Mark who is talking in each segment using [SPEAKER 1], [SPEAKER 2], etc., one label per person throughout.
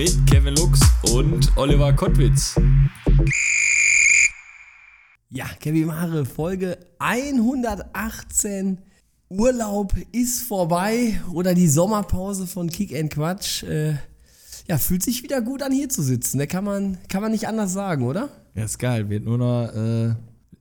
[SPEAKER 1] mit Kevin Lux und Oliver Kottwitz.
[SPEAKER 2] Ja, Kevin Mare, Folge 118. Urlaub ist vorbei oder die Sommerpause von Kick and Quatsch. Äh, ja, fühlt sich wieder gut an, hier zu sitzen. Da kann man, kann man nicht anders sagen, oder?
[SPEAKER 1] Ja, ist geil. Wird nur noch, äh,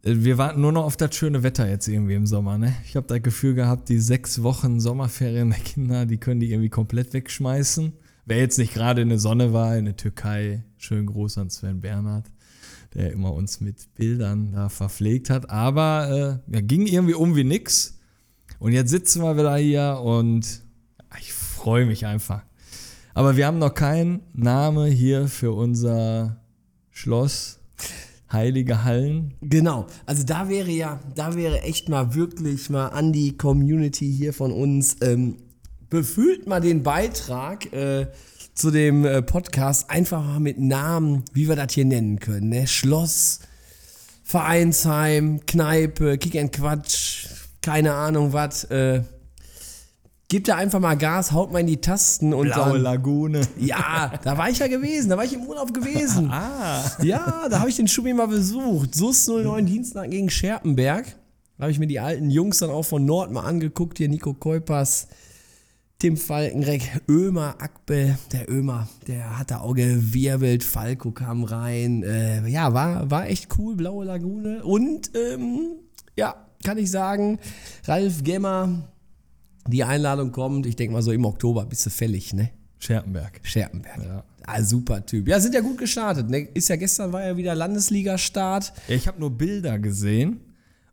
[SPEAKER 1] wir warten nur noch auf das schöne Wetter jetzt irgendwie im Sommer, ne? Ich habe das Gefühl gehabt, die sechs Wochen Sommerferien der Kinder, die können die irgendwie komplett wegschmeißen. Wer jetzt nicht gerade in der Sonne war, in der Türkei, schönen Gruß an Sven Bernhard, der immer uns mit Bildern da verpflegt hat. Aber äh, ja, ging irgendwie um wie nix. Und jetzt sitzen wir wieder hier und ich freue mich einfach. Aber wir haben noch keinen Name hier für unser Schloss Heilige Hallen.
[SPEAKER 2] Genau. Also da wäre ja, da wäre echt mal wirklich mal an die Community hier von uns. Ähm, befüllt mal den Beitrag äh, zu dem äh, Podcast einfach mal mit Namen, wie wir das hier nennen können. Ne? Schloss, Vereinsheim, Kneipe, Kick and Quatsch, keine Ahnung was. Äh, Gebt da einfach mal Gas, haut mal in die Tasten und
[SPEAKER 1] Blaue
[SPEAKER 2] dann,
[SPEAKER 1] Lagune.
[SPEAKER 2] Ja, da war ich ja gewesen, da war ich im Urlaub gewesen.
[SPEAKER 1] Ah.
[SPEAKER 2] Ja, da habe ich den Schubi mal besucht. SUS 09 Dienstag gegen Scherpenberg. Da habe ich mir die alten Jungs dann auch von Nord mal angeguckt. Hier Nico Keupers, Tim Falkenreck, Ömer Akbe. Der Ömer, der hat da auch gewirbelt. Falco kam rein. Äh, ja, war, war echt cool. Blaue Lagune. Und, ähm, ja, kann ich sagen, Ralf Gemmer, die Einladung kommt. Ich denke mal so im Oktober bist du fällig, ne?
[SPEAKER 1] Scherpenberg.
[SPEAKER 2] Scherpenberg.
[SPEAKER 1] Ja.
[SPEAKER 2] Ah, super Typ. Ja, sind ja gut gestartet. Ne? Ist ja gestern war ja wieder Landesliga-Start.
[SPEAKER 1] Ja, ich habe nur Bilder gesehen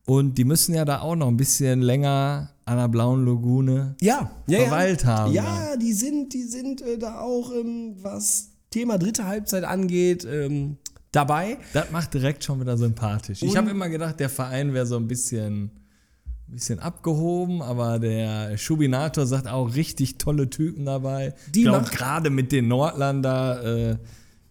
[SPEAKER 1] und die müssen ja da auch noch ein bisschen länger an der blauen Lagune
[SPEAKER 2] Ja, ja
[SPEAKER 1] verweilt
[SPEAKER 2] ja.
[SPEAKER 1] haben.
[SPEAKER 2] Ja, die sind, die sind äh, da auch, ähm, was Thema dritte Halbzeit angeht, ähm, dabei.
[SPEAKER 1] Das macht direkt schon wieder sympathisch. Ich
[SPEAKER 2] Und-
[SPEAKER 1] habe immer gedacht, der Verein wäre so ein bisschen, bisschen abgehoben, aber der Schubinator sagt auch richtig tolle Typen dabei.
[SPEAKER 2] Die
[SPEAKER 1] ich gerade mit den Nordlander, äh,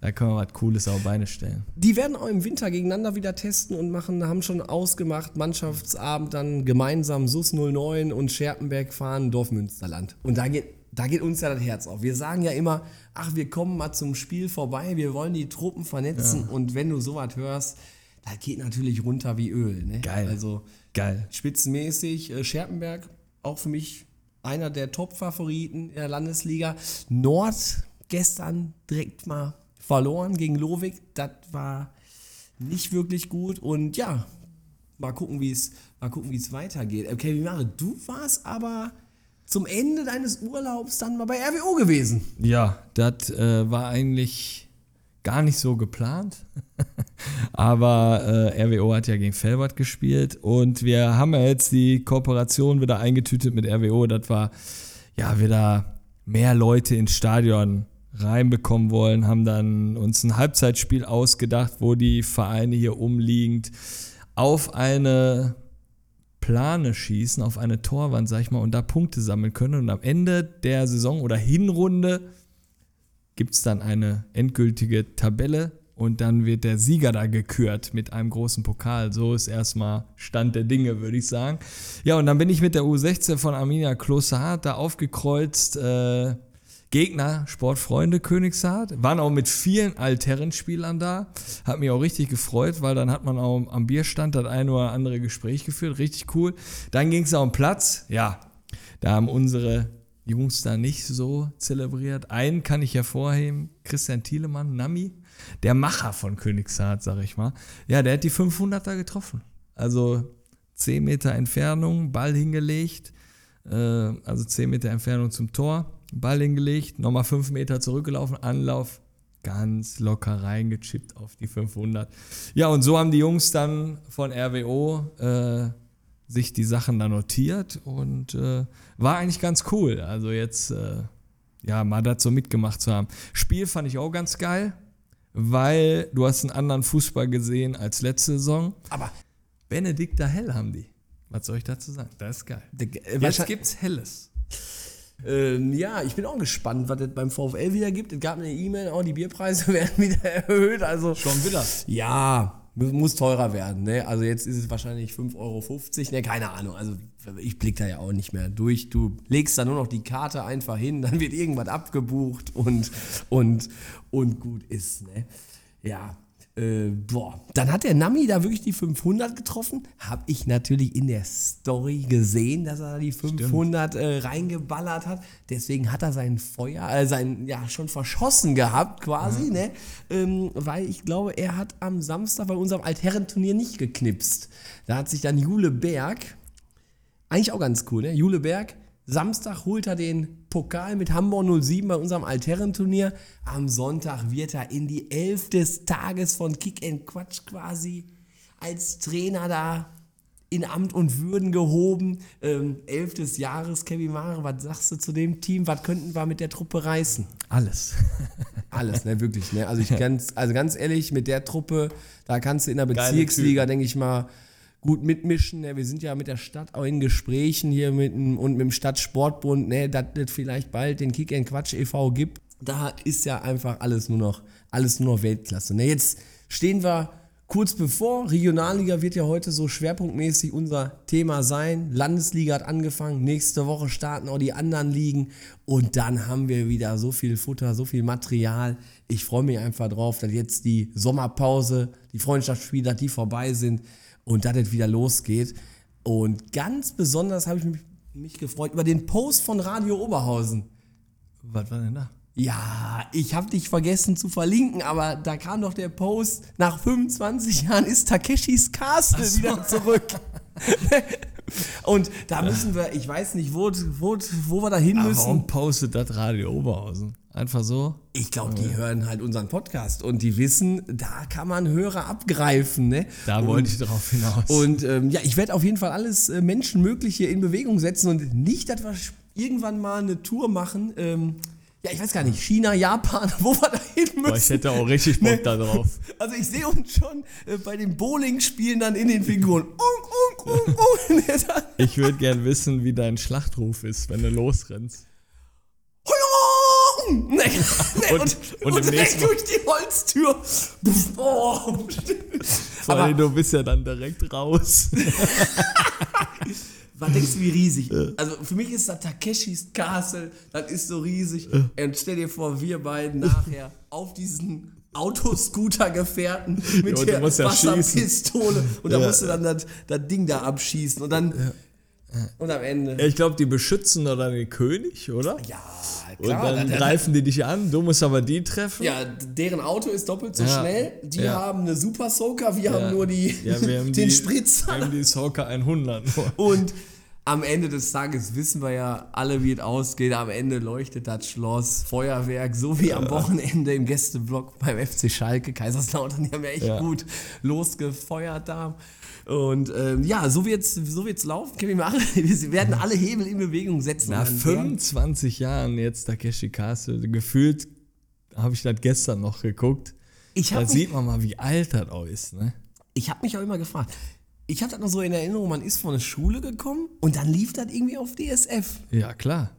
[SPEAKER 1] da können wir was Cooles auf Beine stellen.
[SPEAKER 2] Die werden auch im Winter gegeneinander wieder testen und machen, haben schon ausgemacht, Mannschaftsabend dann gemeinsam SUS 09 und Scherpenberg fahren, Dorfmünsterland. Und da geht, da geht uns ja das Herz auf. Wir sagen ja immer, ach, wir kommen mal zum Spiel vorbei, wir wollen die Truppen vernetzen und wenn du sowas hörst, das geht natürlich runter wie Öl. Ne?
[SPEAKER 1] Geil.
[SPEAKER 2] Also
[SPEAKER 1] Geil.
[SPEAKER 2] spitzenmäßig. Äh, Scherpenberg, auch für mich einer der Top-Favoriten in der Landesliga. Nord gestern direkt mal verloren gegen Lovik. Das war nicht wirklich gut. Und ja, mal gucken, wie es mal gucken, wie es weitergeht. Okay, mache du warst aber zum Ende deines Urlaubs dann mal bei RWO gewesen.
[SPEAKER 1] Ja, das äh, war eigentlich gar nicht so geplant. Aber äh, RWO hat ja gegen Felbert gespielt und wir haben ja jetzt die Kooperation wieder eingetütet mit RWO. Das war ja wieder mehr Leute ins Stadion reinbekommen wollen, haben dann uns ein Halbzeitspiel ausgedacht, wo die Vereine hier umliegend auf eine Plane schießen, auf eine Torwand, sag ich mal, und da Punkte sammeln können. Und am Ende der Saison oder Hinrunde gibt es dann eine endgültige Tabelle und dann wird der Sieger da gekürt mit einem großen Pokal. So ist erstmal Stand der Dinge, würde ich sagen. Ja, und dann bin ich mit der U16 von Arminia Klosterhardt da aufgekreuzt. Äh, Gegner, Sportfreunde Königshardt, waren auch mit vielen Altherrenspielern da. Hat mich auch richtig gefreut, weil dann hat man auch am Bierstand das ein oder andere Gespräch geführt. Richtig cool. Dann ging es auf den Platz. Ja, da haben unsere Jungs da nicht so zelebriert. Einen kann ich hervorheben, Christian Thielemann, Nami, der Macher von Königshardt, sag ich mal. Ja, der hat die 500er getroffen. Also 10 Meter Entfernung, Ball hingelegt, äh, also 10 Meter Entfernung zum Tor, Ball hingelegt, nochmal 5 Meter zurückgelaufen, Anlauf, ganz locker reingechippt auf die 500. Ja, und so haben die Jungs dann von RWO äh, sich die Sachen da notiert und äh, war eigentlich ganz cool. Also jetzt, äh, ja, mal so mitgemacht zu haben. Spiel fand ich auch ganz geil. weil du hast einen anderen Fußball gesehen als letzte Saison.
[SPEAKER 2] Aber
[SPEAKER 1] Benedikter Hell haben die. Was soll ich dazu sagen? Das ist geil.
[SPEAKER 2] äh,
[SPEAKER 1] Jetzt
[SPEAKER 2] wahrscheinlich-
[SPEAKER 1] gibt's Helles.
[SPEAKER 2] Ähm, ja, ich bin auch gespannt, was es beim VfL wieder gibt. Es gab eine E-Mail, auch die Bierpreise werden wieder erhöht. Also
[SPEAKER 1] Schon wieder.
[SPEAKER 2] ja, mu- muss teurer werden. Ne? Also jetzt ist es wahrscheinlich 5,50 Euro. Ne, keine Ahnung. Also ich blick da ja auch nicht mehr durch. Du legst da nur noch die Karte einfach hin, dann wird irgendwas abgebucht und, und, und gut ist. Ne? Ja. Äh, boah, dann hat der Nami da wirklich die 500 getroffen. Habe ich natürlich in der Story gesehen, dass er die 500 äh, reingeballert hat. Deswegen hat er sein Feuer, äh, sein, ja, schon verschossen gehabt quasi, ne? Ähm, weil ich glaube, er hat am Samstag bei unserem Altherrenturnier nicht geknipst. Da hat sich dann Jule Berg, eigentlich auch ganz cool, ne? Jule Berg, Samstag holt er den Pokal mit Hamburg 07 bei unserem Altherrenturnier. Am Sonntag wird er in die Elf des Tages von Kick and Quatsch quasi als Trainer da in Amt und Würden gehoben. Ähm, elf des Jahres, Kevin Mare, was sagst du zu dem Team? Was könnten wir mit der Truppe reißen?
[SPEAKER 1] Alles.
[SPEAKER 2] Alles, ne, wirklich, ne? Also ich ganz, also ganz ehrlich, mit der Truppe, da kannst du in der Bezirksliga, denke ich mal, gut mitmischen. Ne? Wir sind ja mit der Stadt auch in Gesprächen hier mit und mit dem Stadtsportbund, ne, dass es vielleicht bald den Kick and Quatsch e.V. gibt. Da ist ja einfach alles nur noch, alles nur noch Weltklasse. Ne? Jetzt stehen wir kurz bevor. Regionalliga wird ja heute so schwerpunktmäßig unser Thema sein. Landesliga hat angefangen. Nächste Woche starten auch die anderen Ligen. Und dann haben wir wieder so viel Futter, so viel Material. Ich freue mich einfach drauf, dass jetzt die Sommerpause, die Freundschaftsspiele, die vorbei sind und dass es wieder losgeht. Und ganz besonders habe ich mich, mich gefreut über den Post von Radio Oberhausen.
[SPEAKER 1] Was war denn da?
[SPEAKER 2] Ja, ich habe dich vergessen zu verlinken, aber da kam doch der Post, nach 25 Jahren ist Takeshis Castle wieder zurück. Und da müssen wir, ich weiß nicht, wo, wo, wo wir da hin müssen.
[SPEAKER 1] warum postet das Radio Oberhausen? Einfach so?
[SPEAKER 2] Ich glaube, die hören halt unseren Podcast und die wissen, da kann man Hörer abgreifen. Ne?
[SPEAKER 1] Da wollte ich drauf hinaus.
[SPEAKER 2] Und ähm, ja, ich werde auf jeden Fall alles äh, Menschenmögliche in Bewegung setzen und nicht, dass wir irgendwann mal eine Tour machen. Ähm, ja, ich weiß gar nicht, China, Japan, wo wir da hin müssen.
[SPEAKER 1] Boah, ich hätte auch richtig Bock da drauf.
[SPEAKER 2] Also ich sehe uns schon äh, bei den Bowling-Spielen dann in den Figuren. Ung, ung, ung, ung.
[SPEAKER 1] Ich würde gern wissen, wie dein Schlachtruf ist, wenn du losrennst.
[SPEAKER 2] Hulung! Nee, nee,
[SPEAKER 1] Und-
[SPEAKER 2] und,
[SPEAKER 1] und
[SPEAKER 2] direkt durch die Holztür. Oh.
[SPEAKER 1] Vor allem, du bist ja dann direkt raus.
[SPEAKER 2] Was denkst du, wie riesig? Also für mich ist das Takeshis Castle, das ist so riesig. Und stell dir vor, wir beiden nachher auf diesen Autoscooter-Gefährten mit
[SPEAKER 1] Ja,
[SPEAKER 2] der
[SPEAKER 1] ja
[SPEAKER 2] Wasserpistole und da
[SPEAKER 1] Ja.
[SPEAKER 2] musst du dann das, das Ding da abschießen und dann und am Ende.
[SPEAKER 1] Ich glaube, die beschützen dann den König, oder?
[SPEAKER 2] Ja,
[SPEAKER 1] Und
[SPEAKER 2] klar.
[SPEAKER 1] dann
[SPEAKER 2] das-
[SPEAKER 1] greifen die dich an, du musst aber die treffen.
[SPEAKER 2] ja, deren Auto ist doppelt so
[SPEAKER 1] Ja.
[SPEAKER 2] schnell. Die
[SPEAKER 1] Ja.
[SPEAKER 2] haben eine Super Soaker, wir
[SPEAKER 1] Ja.
[SPEAKER 2] haben nur die,
[SPEAKER 1] Ja, haben
[SPEAKER 2] den
[SPEAKER 1] die,
[SPEAKER 2] Spritzer.
[SPEAKER 1] Wir haben die Soccer 100 nur.
[SPEAKER 2] Und am Ende des Tages wissen wir ja alle, wie es ausgeht. Am Ende leuchtet das Schloss, Feuerwerk, so wie am Wochenende im Gästeblock beim FC Schalke. Kaiserslautern, die haben ja echt
[SPEAKER 1] Ja.
[SPEAKER 2] gut losgefeuert da. Und ähm, ja, so wird's, so wird's laufen. Kevin, wir, alle, wir werden alle Hebel in Bewegung setzen.
[SPEAKER 1] Nach
[SPEAKER 2] Und dann werden-
[SPEAKER 1] 25 Jahren jetzt Takeshi Castle, gefühlt habe ich das gestern noch geguckt.
[SPEAKER 2] Ich
[SPEAKER 1] Da
[SPEAKER 2] habe
[SPEAKER 1] sieht man mal, wie alt das auch ist, ne?
[SPEAKER 2] ich hab mich auch immer gefragt. Ich habe das noch so in Erinnerung, man ist von der Schule gekommen und dann lief das irgendwie auf DSF,
[SPEAKER 1] Ja, klar.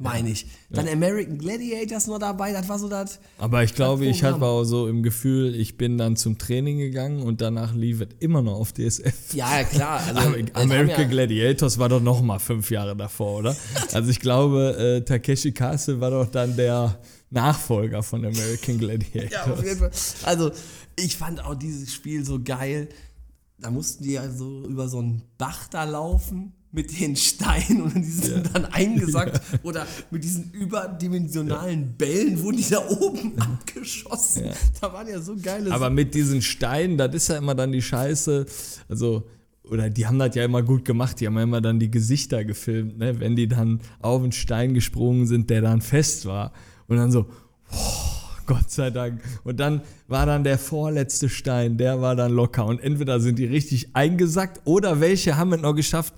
[SPEAKER 2] Meine ich. Dann American Gladiators noch dabei, das war so das.
[SPEAKER 1] Aber ich glaube, ich hatte auch so im Gefühl, ich bin dann zum Training gegangen und danach lief es immer noch auf DSF.
[SPEAKER 2] Ja, ja, klar. Also,
[SPEAKER 1] American
[SPEAKER 2] ja-
[SPEAKER 1] Gladiators war doch noch mal fünf Jahre davor, oder? Also ich glaube, äh, Takeshi Castle war doch dann der Nachfolger von American Gladiators.
[SPEAKER 2] Ja, auf jeden Fall. Also, ich fand auch dieses Spiel so geil. Da mussten die ja so über so einen Bach da laufen mit den Steinen und die sind dann eingesackt oder mit diesen überdimensionalen Bällen wurden die da oben abgeschossen. Da waren ja so geile
[SPEAKER 1] Aber mit diesen Steinen, das ist ja immer dann die Scheiße. Also, oder die haben das ja immer gut gemacht. Die haben ja immer dann die Gesichter gefilmt, ne? wenn die dann auf einen Stein gesprungen sind, der dann fest war. Und dann so, oh, Gott sei Dank. Und dann war dann der vorletzte Stein, der war dann locker. Und entweder sind die richtig eingesackt oder welche haben es noch geschafft,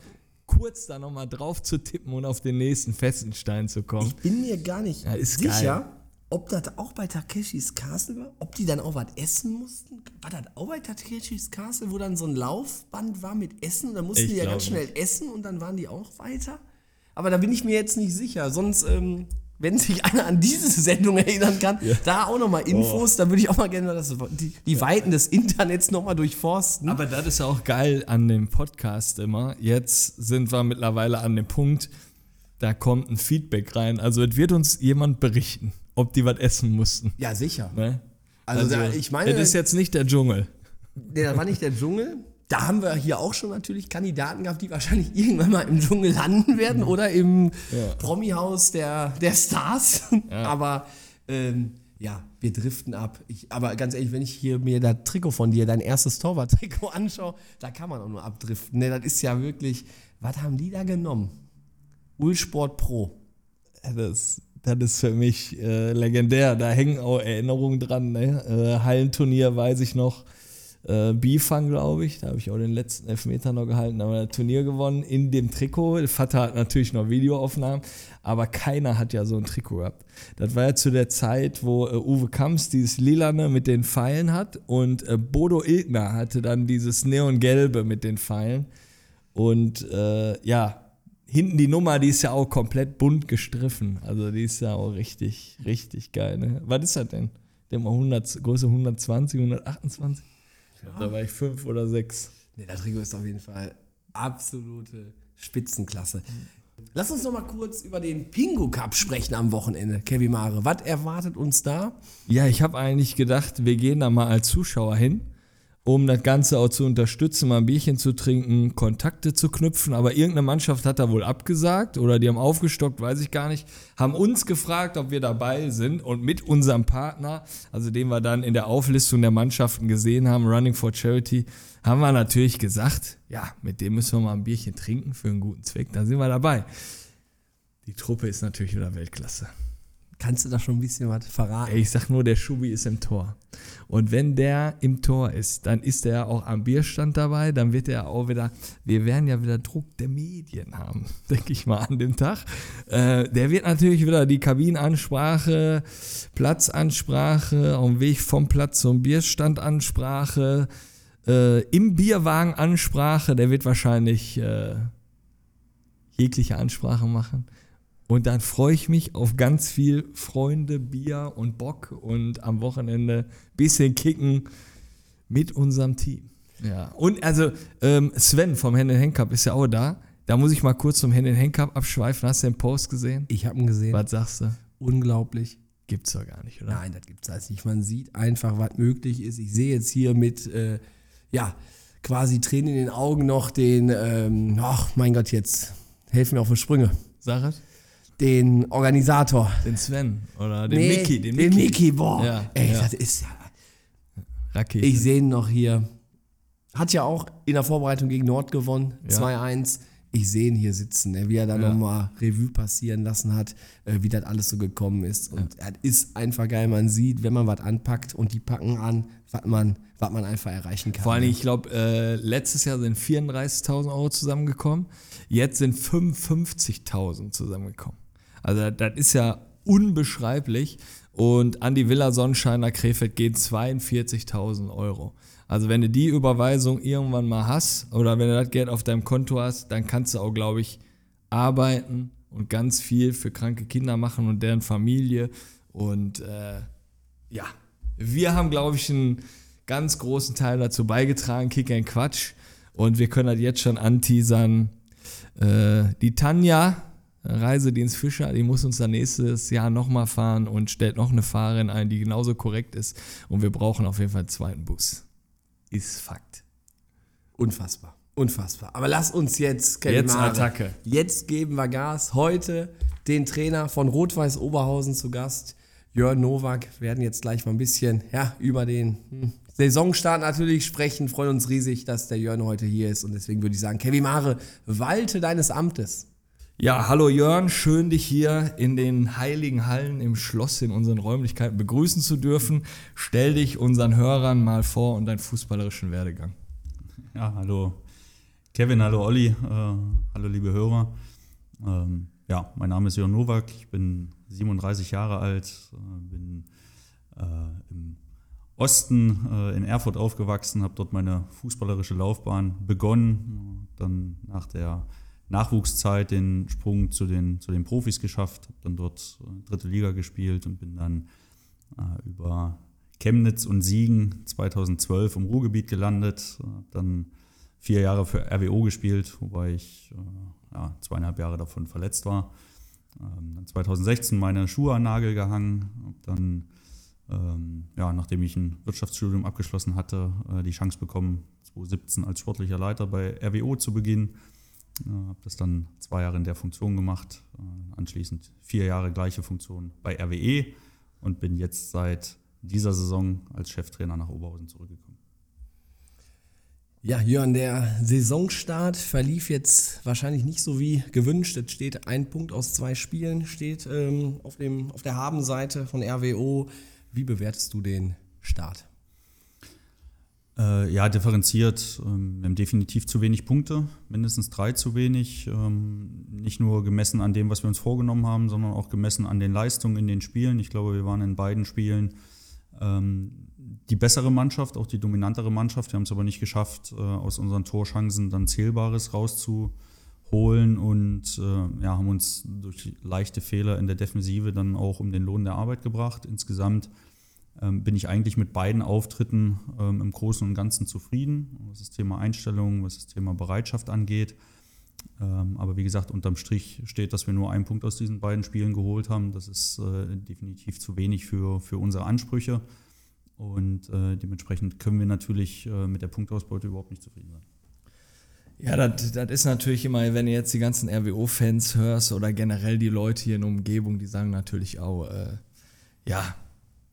[SPEAKER 1] kurz da nochmal drauf zu tippen und auf den nächsten festen Stein zu kommen.
[SPEAKER 2] Ich bin mir gar nicht
[SPEAKER 1] Ja,
[SPEAKER 2] sicher,
[SPEAKER 1] geil.
[SPEAKER 2] ob das auch bei Takeshis Castle war, ob die dann auch was essen mussten. War das auch bei Takeshis Castle, wo dann so ein Laufband war mit Essen? Da mussten
[SPEAKER 1] Ich
[SPEAKER 2] die ja ganz schnell essen und dann waren die auch weiter. Aber da bin ich mir jetzt nicht sicher. Sonst, ähm, wenn sich einer an diese Sendung erinnern kann, da auch nochmal Infos, da würde ich auch mal gerne das, die, die Weiten des Internets nochmal durchforsten.
[SPEAKER 1] Aber das ist auch geil an dem Podcast immer. Jetzt sind wir mittlerweile an dem Punkt, da kommt ein Feedback rein. Also es wird uns jemand berichten, ob die was essen mussten.
[SPEAKER 2] ja, sicher.
[SPEAKER 1] Ne?
[SPEAKER 2] Also, da, ich meine,
[SPEAKER 1] das ist jetzt nicht der Dschungel.
[SPEAKER 2] Nee, das war nicht der Dschungel. Da haben wir hier auch schon natürlich Kandidaten gehabt, die wahrscheinlich irgendwann mal im Dschungel landen werden oder im
[SPEAKER 1] Ja.
[SPEAKER 2] Promi-Haus der, der Stars. Aber ähm, ja, wir driften ab. Ich, aber ganz ehrlich, wenn ich hier mir das Trikot von dir, dein erstes Torwart-Trikot anschaue, da kann man auch nur abdriften. Ne, das ist ja wirklich, was haben die da genommen? Ulsport Pro.
[SPEAKER 1] Das, das ist für mich äh, legendär. Da hängen auch Erinnerungen dran. Ne? Äh, Hallenturnier weiß ich noch. Äh, Bifang, glaube ich. Da habe ich auch den letzten Elfmeter noch gehalten. Da haben wir das Turnier gewonnen in dem Trikot. Der Vater hat natürlich noch Videoaufnahmen, aber keiner hat ja so ein Trikot gehabt. Das war ja zu der Zeit, wo äh, Uwe Kamps dieses Lilane mit den Pfeilen hat und äh, Bodo Ilgner hatte dann dieses Neongelbe mit den Pfeilen. Und äh, ja, hinten die Nummer, die ist ja auch komplett bunt gestriffen. Also die ist ja auch richtig, richtig geil. Ne? Was ist das denn? Der mal 100, Größe 120, 128? Da war ich fünf oder sechs.
[SPEAKER 2] Ne, das Trikot ist auf jeden Fall absolute Spitzenklasse. Lass uns noch mal kurz über den Pingo Cup sprechen am Wochenende, Kevin Mare. Was erwartet uns da?
[SPEAKER 1] Ja, ich habe eigentlich gedacht, wir gehen da mal als Zuschauer hin, um das Ganze auch zu unterstützen, mal ein Bierchen zu trinken, Kontakte zu knüpfen. Aber irgendeine Mannschaft hat da wohl abgesagt oder die haben aufgestockt, weiß ich gar nicht. Haben uns gefragt, ob wir dabei sind und mit unserem Partner, also den wir dann in der Auflistung der Mannschaften gesehen haben, Running for Charity, haben wir natürlich gesagt, ja, mit dem müssen wir mal ein Bierchen trinken für einen guten Zweck. Da sind wir dabei. Die Truppe ist natürlich wieder Weltklasse.
[SPEAKER 2] Kannst du da schon ein bisschen was verraten?
[SPEAKER 1] Ich sag nur, der Schubi ist im Tor. Und wenn der im Tor ist, dann ist er auch am Bierstand dabei, dann wird er auch wieder, wir werden ja wieder Druck der Medien haben, denke ich mal, an dem Tag. Äh, der wird natürlich wieder die Kabinenansprache, Platzansprache, auf dem Weg vom Platz zum Bierstand Ansprache, äh, im Bierwagen Ansprache, der wird wahrscheinlich äh, jegliche Ansprache machen. Und dann freue ich mich auf ganz viel Freunde, Bier und Bock und am Wochenende bisschen kicken mit unserem Team. Ja. Und also ähm, Sven vom Hand in Hand Cup ist ja auch da. Da muss ich mal kurz zum Hand in Hand Cup abschweifen. Hast du den Post gesehen?
[SPEAKER 2] Ich habe ihn gesehen.
[SPEAKER 1] Was sagst du?
[SPEAKER 2] Unglaublich.
[SPEAKER 1] Gibt's doch gar nicht, oder?
[SPEAKER 2] Nein, das gibt es alles nicht. Man sieht einfach, was möglich ist. Ich sehe jetzt hier mit, äh, ja, quasi Tränen in den Augen noch den, ähm, ach mein Gott, jetzt helfen mir auf die Sprünge.
[SPEAKER 1] Sag es?
[SPEAKER 2] Den Organisator.
[SPEAKER 1] Den Sven oder den
[SPEAKER 2] Nee,
[SPEAKER 1] Mickey. Den,
[SPEAKER 2] Den
[SPEAKER 1] Mickey.
[SPEAKER 2] Boah.
[SPEAKER 1] Ja,
[SPEAKER 2] Ey,
[SPEAKER 1] ja.
[SPEAKER 2] das ist ja.
[SPEAKER 1] Rakete.
[SPEAKER 2] Ich sehe ihn noch hier. Hat ja auch in der Vorbereitung gegen Nord gewonnen,
[SPEAKER 1] Ja.
[SPEAKER 2] 2-1. Ich sehe ihn hier sitzen, ne, wie er dann
[SPEAKER 1] Ja.
[SPEAKER 2] nochmal Revue passieren lassen hat, äh, wie das alles so gekommen ist. Und es ist einfach geil. Man sieht, wenn man was anpackt und die packen an, was man, was man einfach erreichen kann.
[SPEAKER 1] Vor allem, ich glaube, äh, letztes Jahr sind 34.000 Euro zusammengekommen. Jetzt sind 55.000 zusammengekommen. Also das ist ja unbeschreiblich. Und an die Villa Sonnenschein nach Krefeld gehen 42.000 Euro. Also wenn du die Überweisung irgendwann mal hast oder wenn du das Geld auf deinem Konto hast, dann kannst du auch, glaube ich, arbeiten und ganz viel für kranke Kinder machen und deren Familie. Und äh, ja, wir haben, glaube ich, einen ganz großen Teil dazu beigetragen, Kick and Quatsch. Und wir können das jetzt schon anteasern. Äh, die Tanja, Reisedienst Fischer, die muss uns dann nächstes Jahr nochmal fahren und stellt noch eine Fahrerin ein, die genauso korrekt ist. Und wir brauchen auf jeden Fall einen zweiten Bus. Ist Fakt.
[SPEAKER 2] Unfassbar. Unfassbar. Aber lass uns jetzt, Kevin
[SPEAKER 1] Jetzt
[SPEAKER 2] Mare,
[SPEAKER 1] Attacke.
[SPEAKER 2] Jetzt geben wir Gas. Heute den Trainer von Rot-Weiß Oberhausen zu Gast. Jörn Nowak Wir werden jetzt gleich mal ein bisschen ja, über den hm, Saisonstart natürlich sprechen. Freuen uns riesig, dass der Jörn heute hier ist. Und deswegen würde ich sagen, Kevin Mare, walte deines Amtes.
[SPEAKER 1] Ja, hallo Jörn, schön dich hier in den heiligen Hallen im Schloss in unseren Räumlichkeiten begrüßen zu dürfen. Stell dich unseren Hörern mal vor und deinen fußballerischen Werdegang.
[SPEAKER 3] Ja, hallo Kevin, hallo Olli, äh, hallo liebe Hörer. Ähm, ja, mein Name ist Jörn Nowak, ich bin 37 Jahre alt, äh, bin äh, im Osten äh, in Erfurt aufgewachsen, habe dort meine fußballerische Laufbahn begonnen, dann nach der Nachwuchszeit den Sprung zu den, zu den Profis geschafft, habe dann dort äh, dritte Liga gespielt und bin dann äh, über Chemnitz und Siegen 2012 im Ruhrgebiet gelandet, habe dann vier Jahre für RWO gespielt, wobei ich äh, ja, zweieinhalb Jahre davon verletzt war. Ähm, dann 2016 meine Schuhe an Nagel gehangen, habe dann, ähm, ja, nachdem ich ein Wirtschaftsstudium abgeschlossen hatte, äh, die Chance bekommen, 2017 als sportlicher Leiter bei RWO zu beginnen. Äh, habe das dann zwei Jahre in der Funktion gemacht, äh, anschließend vier Jahre gleiche Funktion bei RWE und bin jetzt seit dieser Saison als Cheftrainer nach Oberhausen zurückgekommen.
[SPEAKER 2] Ja, Jörn, der Saisonstart verlief jetzt wahrscheinlich nicht so wie gewünscht. Es steht ein Punkt aus zwei Spielen, steht ähm, auf, dem, auf der Habenseite von RWO. Wie bewertest du den Start?
[SPEAKER 3] Äh, ja, differenziert. Ähm, wir haben definitiv zu wenig Punkte, mindestens drei zu wenig. Ähm, nicht nur gemessen an dem, was wir uns vorgenommen haben, sondern auch gemessen an den Leistungen in den Spielen. Ich glaube, wir waren in beiden Spielen ähm, die bessere Mannschaft, auch die dominantere Mannschaft. Wir haben es aber nicht geschafft, äh, aus unseren Torchancen dann Zählbares rauszuholen und äh, ja, haben uns durch leichte Fehler in der Defensive dann auch um den Lohn der Arbeit gebracht. Insgesamt bin ich eigentlich mit beiden Auftritten ähm, im Großen und Ganzen zufrieden, was das Thema Einstellung, was das Thema Bereitschaft angeht. Ähm, aber wie gesagt, unterm Strich steht, dass wir nur einen Punkt aus diesen beiden Spielen geholt haben. Das ist äh, definitiv zu wenig für, für unsere Ansprüche. Und äh, dementsprechend können wir natürlich äh, mit der Punktausbeute überhaupt nicht zufrieden sein.
[SPEAKER 1] Ja, das ist natürlich immer, wenn du jetzt die ganzen RWO-Fans hörst oder generell die Leute hier in der Umgebung, die sagen natürlich auch, äh, ja,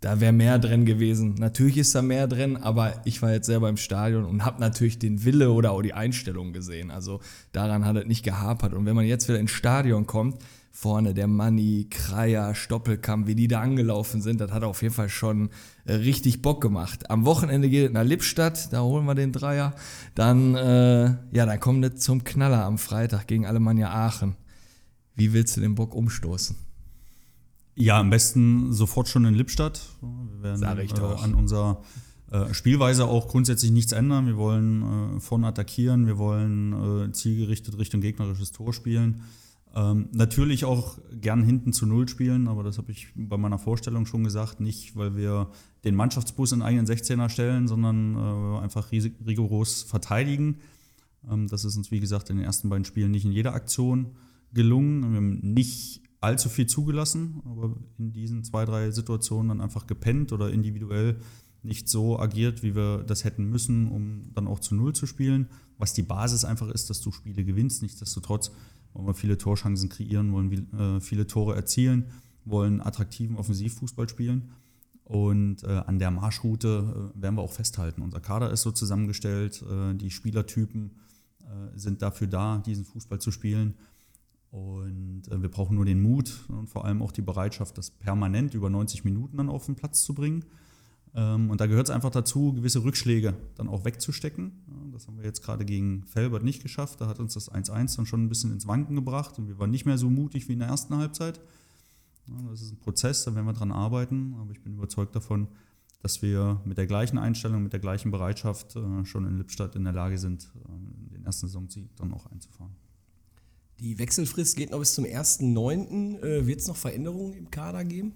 [SPEAKER 1] da wäre mehr drin gewesen. Natürlich ist da mehr drin, aber ich war jetzt selber im Stadion und habe natürlich den Wille oder auch die Einstellung gesehen. Also daran hat es nicht gehapert. Und wenn man jetzt wieder ins Stadion kommt, vorne der Manni, Kreier, Stoppelkamp, wie die da angelaufen sind, das hat auf jeden Fall schon äh, richtig Bock gemacht. Am Wochenende geht es nach Lippstadt, da holen wir den Dreier. Dann, äh, ja, dann kommt es zum Knaller am Freitag gegen Alemannia Aachen. Wie willst du den Bock umstoßen?
[SPEAKER 3] Ja, am besten sofort schon in Lippstadt. Wir werden
[SPEAKER 1] Sag ich
[SPEAKER 3] äh,
[SPEAKER 1] doch.
[SPEAKER 3] an unserer äh, Spielweise auch grundsätzlich nichts ändern. Wir wollen äh, vorne attackieren, wir wollen zielgerichtet Richtung gegnerisches Tor spielen. Ähm, natürlich auch gern hinten zu Null spielen, aber das habe ich bei meiner Vorstellung schon gesagt. Nicht, weil wir den Mannschaftsbus in eigenen 16er stellen, sondern äh, einfach rigoros verteidigen. Ähm, das ist uns, wie gesagt, in den ersten beiden Spielen nicht in jeder Aktion gelungen. Wir haben nicht allzu viel zugelassen, aber in diesen zwei, drei Situationen dann einfach gepennt oder individuell nicht so agiert, wie wir das hätten müssen, um dann auch zu Null zu spielen. Was die Basis einfach ist, dass du Spiele gewinnst. Nichtsdestotrotz wollen wir viele Torchancen kreieren, wollen äh, viele Tore erzielen, wollen attraktiven Offensivfußball spielen. Und äh, an der Marschroute äh, werden wir auch festhalten. Unser Kader ist so zusammengestellt, die Spielertypen sind dafür da, diesen Fußball zu spielen. Und äh, wir brauchen nur den Mut und vor allem auch die Bereitschaft, das permanent über 90 Minuten dann auf den Platz zu bringen. Ähm, und da gehört es einfach dazu, gewisse Rückschläge dann auch wegzustecken. Ja, das haben wir jetzt gerade gegen Felbert nicht geschafft. Da hat uns das 1-1 dann schon ein bisschen ins Wanken gebracht und wir waren nicht mehr so mutig wie in der ersten Halbzeit. Ja, das ist ein Prozess, da werden wir dran arbeiten, aber ich bin überzeugt davon, dass wir mit der gleichen Einstellung, mit der gleichen Bereitschaft äh, schon in Lippstadt in der Lage sind, äh, den ersten Saisonsieg dann auch einzufahren.
[SPEAKER 2] Die Wechselfrist geht noch bis zum 1.9. Äh, Wird es noch Veränderungen im Kader geben?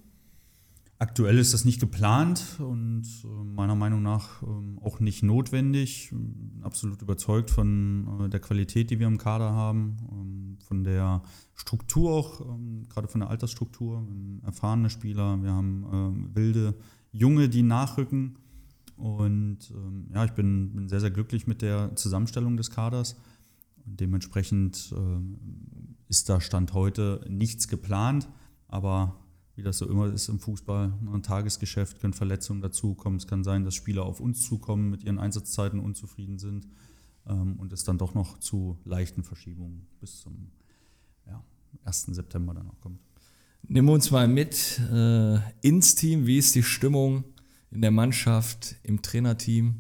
[SPEAKER 3] Aktuell ist das nicht geplant und äh, meiner Meinung nach ähm, auch nicht notwendig. Absolut überzeugt von äh, der Qualität, die wir im Kader haben, ähm, von der Struktur auch, ähm, gerade von der Altersstruktur. Erfahrene Spieler, wir haben wilde Junge, die nachrücken. Und ja, ich bin, bin sehr, sehr glücklich mit der Zusammenstellung des Kaders. Dementsprechend ähm, ist da Stand heute nichts geplant, aber wie das so immer ist im Fußball, ein Tagesgeschäft, können Verletzungen dazukommen. Es kann sein, dass Spieler auf uns zukommen, mit ihren Einsatzzeiten unzufrieden sind ähm, und es dann doch noch zu leichten Verschiebungen bis zum ja, 1. September dann auch kommt.
[SPEAKER 1] Nimm uns mal mit äh, ins Team. Wie ist die Stimmung in der Mannschaft, im Trainerteam?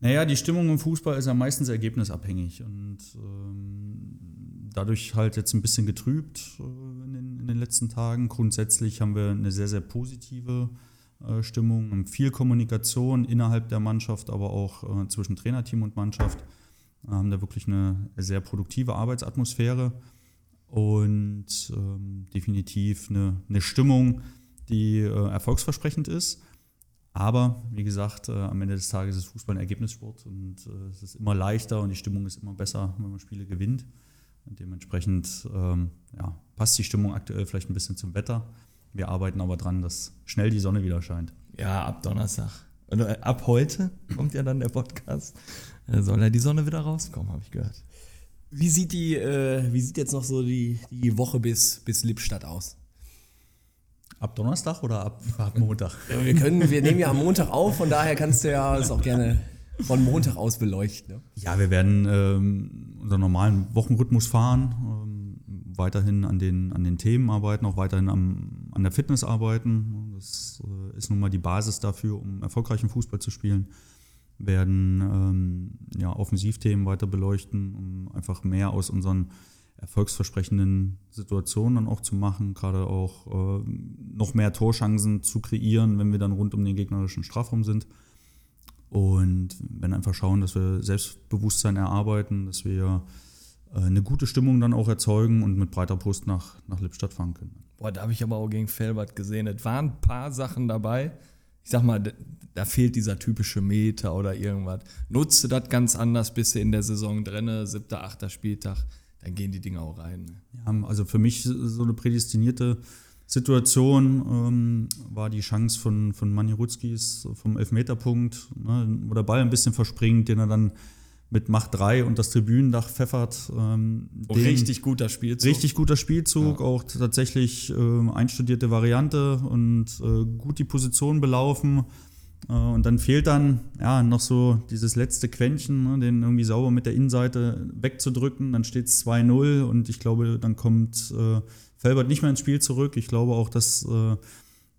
[SPEAKER 3] Naja, die Stimmung im Fußball ist ja meistens ergebnisabhängig und ähm, dadurch halt jetzt ein bisschen getrübt äh, in, den, in, den, letzten Tagen. Grundsätzlich haben wir eine sehr, sehr positive äh, Stimmung, viel Kommunikation innerhalb der Mannschaft, aber auch äh, zwischen Trainerteam und Mannschaft. Wir haben da wirklich eine sehr produktive Arbeitsatmosphäre und ähm, definitiv eine, eine, Stimmung, die äh, erfolgsversprechend ist. Aber wie gesagt, äh, am Ende des Tages ist Fußball ein Ergebnissport und äh, es ist immer leichter und die Stimmung ist immer besser, wenn man Spiele gewinnt. Und dementsprechend ähm, ja, passt die Stimmung aktuell vielleicht ein bisschen zum Wetter. Wir arbeiten aber dran, dass schnell die Sonne wieder scheint.
[SPEAKER 1] Ja, ab Donnerstag. Und äh, ab heute kommt ja dann der Podcast. Da soll ja die Sonne wieder rauskommen, habe ich gehört.
[SPEAKER 2] Wie sieht die, äh, wie sieht jetzt noch so die, die Woche bis, bis Lippstadt aus?
[SPEAKER 3] Ab Donnerstag oder ab, ab Montag?
[SPEAKER 2] Ja, wir, können, wir nehmen ja am Montag auf, von daher kannst du ja das auch gerne von Montag aus beleuchten. Ne?
[SPEAKER 3] Ja, wir werden ähm, unseren normalen Wochenrhythmus fahren, ähm, weiterhin an den, an den Themen arbeiten, auch weiterhin am, an der Fitness arbeiten. Das äh, ist nun mal die Basis dafür, um erfolgreichen Fußball zu spielen. Werden ähm, ja, Offensivthemen weiter beleuchten, um einfach mehr aus unseren erfolgsversprechenden Situationen dann auch zu machen, gerade auch äh, noch mehr Torchancen zu kreieren, wenn wir dann rund um den gegnerischen Strafraum sind. Und wenn einfach schauen, dass wir Selbstbewusstsein erarbeiten, dass wir äh, eine gute Stimmung dann auch erzeugen und mit breiter Brust nach, nach Lippstadt fahren können.
[SPEAKER 1] Boah, da habe ich aber auch gegen Felbert gesehen. Es waren ein paar Sachen dabei. Ich sag mal, da fehlt dieser typische Meter oder irgendwas. Nutze das ganz anders, bis du in der Saison drinne, siebter, achter Spieltag dann gehen die Dinge auch rein. Ne?
[SPEAKER 3] Ja, also für mich so eine prädestinierte Situation ähm, war die Chance von, von Manni Rutzkis vom Elfmeterpunkt, ne, wo der Ball ein bisschen verspringt, den er dann mit Macht 3 und das Tribünendach pfeffert. Ähm,
[SPEAKER 1] oh, richtig guter Spielzug.
[SPEAKER 3] Richtig guter Spielzug, ja. auch tatsächlich äh, einstudierte Variante und äh, gut die Position belaufen. Äh, und dann fehlt dann ja noch so dieses letzte Quäntchen, ne, den irgendwie sauber mit der Innenseite wegzudrücken. Dann steht es 2-0 und ich glaube, dann kommt äh, Felbert nicht mehr ins Spiel zurück. Ich glaube auch, dass äh,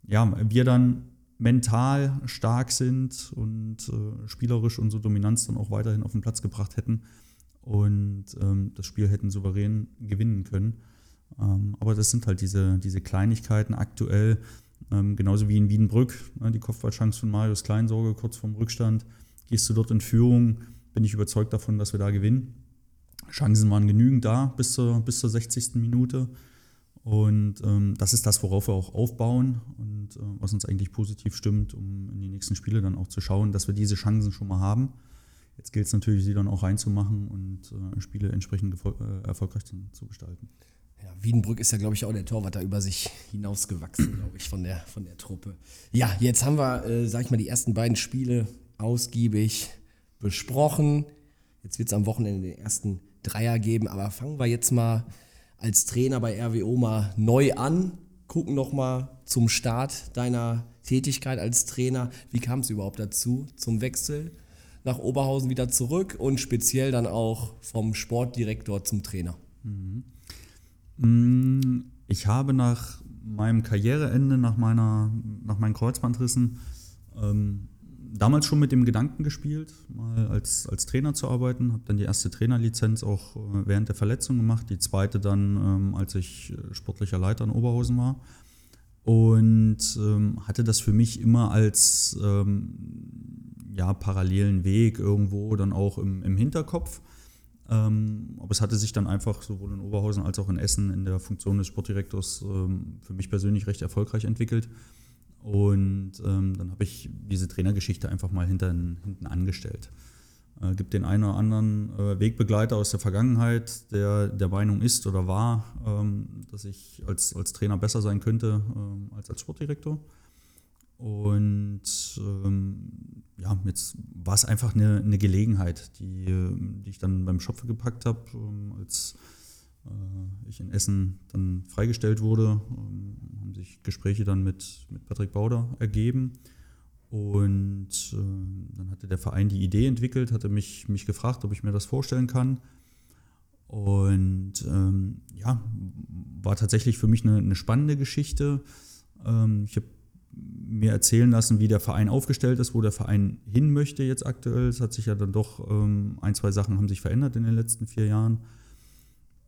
[SPEAKER 3] ja, wir dann mental stark sind und äh, spielerisch unsere Dominanz dann auch weiterhin auf den Platz gebracht hätten und ähm, das Spiel hätten souverän gewinnen können. Ähm, aber das sind halt diese, diese Kleinigkeiten aktuell ähm, genauso wie in Wiedenbrück, ne, die Kopfballchance von Marius Kleinsorge kurz vorm Rückstand. Gehst du dort in Führung, bin ich überzeugt davon, dass wir da gewinnen. Chancen waren genügend da bis zur, bis zur 60. Minute. Und ähm, das ist das, worauf wir auch aufbauen und äh, was uns eigentlich positiv stimmt, um in die nächsten Spiele dann auch zu schauen, dass wir diese Chancen schon mal haben. Jetzt gilt es natürlich, sie dann auch reinzumachen und äh, Spiele entsprechend äh, erfolgreich zu, zu gestalten.
[SPEAKER 2] Ja, Wiedenbrück ist ja, glaube ich, auch der Torwart da über sich hinausgewachsen, glaube ich, von der, von der Truppe. Ja, jetzt haben wir, äh, sag ich mal, die ersten beiden Spiele ausgiebig besprochen. Jetzt wird es am Wochenende den ersten Dreier geben, aber fangen wir jetzt mal als Trainer bei RWO mal neu an. Gucken noch mal zum Start deiner Tätigkeit als Trainer. Wie kam es überhaupt dazu, zum Wechsel nach Oberhausen wieder zurück und speziell dann auch vom Sportdirektor zum Trainer? Mhm.
[SPEAKER 3] Mm, ich habe nach meinem Karriereende, nach, meiner, nach meinen Kreuzbandrissen, ähm, damals schon mit dem Gedanken gespielt, mal als, als Trainer zu arbeiten. Habe dann die erste Trainerlizenz auch äh, während der Verletzung gemacht, die zweite dann, ähm, als ich äh, sportlicher Leiter in Oberhausen war. Und ähm, hatte das für mich immer als ähm, ja, parallelen Weg irgendwo dann auch im, im Hinterkopf. Ähm, aber es hatte sich dann einfach sowohl in Oberhausen als auch in Essen in der Funktion des Sportdirektors ähm, für mich persönlich recht erfolgreich entwickelt. Und ähm, dann habe ich diese Trainergeschichte einfach mal hinter, hinten angestellt. Äh, gibt den einen oder anderen äh, Wegbegleiter aus der Vergangenheit, der der Meinung ist oder war, ähm, dass ich als, als Trainer besser sein könnte ähm, als als Sportdirektor. Und ähm, ja, jetzt war es einfach eine, eine Gelegenheit, die, die ich dann beim Schopfe gepackt habe, ähm, als äh, ich in Essen dann freigestellt wurde, ähm, haben sich Gespräche dann mit, mit Patrick Bauder ergeben. Und äh, dann hatte der Verein die Idee entwickelt, hatte mich, mich gefragt, ob ich mir das vorstellen kann. Und ähm, ja, war tatsächlich für mich eine, eine spannende Geschichte. Ähm, ich habe mir erzählen lassen, wie der Verein aufgestellt ist, wo der Verein hin möchte jetzt aktuell. Es hat sich ja dann doch ähm, ein, zwei Sachen haben sich verändert in den letzten vier Jahren.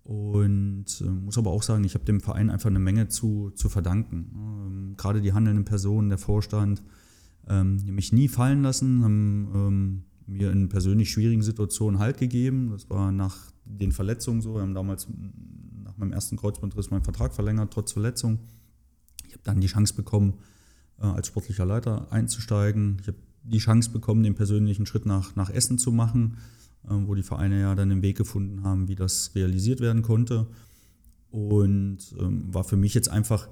[SPEAKER 3] Und äh, muss aber auch sagen, ich habe dem Verein einfach eine Menge zu, zu verdanken. Ähm, gerade die handelnden Personen, der Vorstand, ähm, die mich nie fallen lassen, haben ähm, mir in persönlich schwierigen Situationen Halt gegeben. Das war nach den Verletzungen so. Wir haben damals nach meinem ersten Kreuzbandriss meinen Vertrag verlängert, trotz Verletzung. Ich habe dann die Chance bekommen, als sportlicher Leiter einzusteigen. Ich habe die Chance bekommen, den persönlichen Schritt nach, nach Essen zu machen, äh, wo die Vereine ja dann den Weg gefunden haben, wie das realisiert werden konnte. Und ähm, war für mich jetzt einfach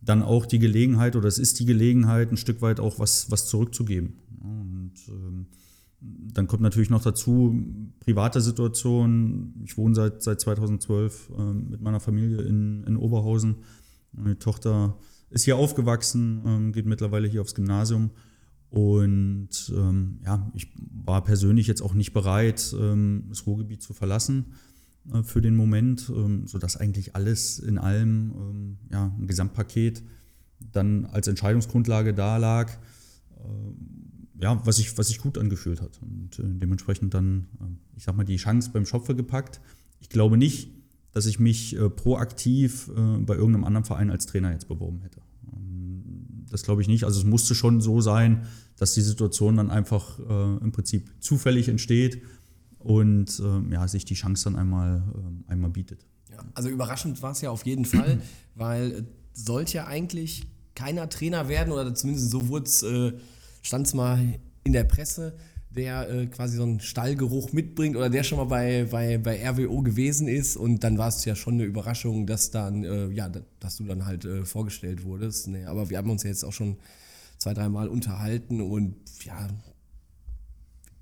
[SPEAKER 3] dann auch die Gelegenheit, oder es ist die Gelegenheit, ein Stück weit auch was, was zurückzugeben. Und ähm, dann kommt natürlich noch dazu, private Situation. Ich wohne seit, seit 2012 äh, mit meiner Familie in, in Oberhausen. Meine Tochter ist hier aufgewachsen, ähm, geht mittlerweile hier aufs Gymnasium. Und ähm, ja, ich war persönlich jetzt auch nicht bereit, ähm, das Ruhrgebiet zu verlassen äh, für den Moment, ähm, sodass eigentlich alles in allem, ähm, ja, ein Gesamtpaket dann als Entscheidungsgrundlage da lag, äh, ja, was sich was ich gut angefühlt hat. Und äh, dementsprechend dann, äh, ich sag mal, die Chance beim Schopfe gepackt. Ich glaube nicht, dass ich mich äh, proaktiv äh, bei irgendeinem anderen Verein als Trainer jetzt beworben hätte. Ähm, das glaube ich nicht. Also es musste schon so sein, dass die Situation dann einfach äh, im Prinzip zufällig entsteht und ähm, ja, sich die Chance dann einmal, ähm, einmal bietet.
[SPEAKER 2] Ja, also überraschend war es ja auf jeden Fall, weil äh, sollte ja eigentlich keiner Trainer werden oder zumindest so wurde es, äh, stand es mal in der Presse, der äh, quasi so einen Stallgeruch mitbringt oder der schon mal bei, bei, bei RWO gewesen ist und dann war es ja schon eine Überraschung, dass dann, äh, ja, dass du dann halt äh, vorgestellt wurdest. Nee, aber wir haben uns ja jetzt auch schon zwei, dreimal unterhalten und ja,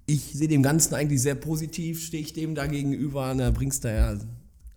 [SPEAKER 2] ich sehe dem Ganzen eigentlich sehr positiv, stehe ich dem da gegenüber. Da bringst du ja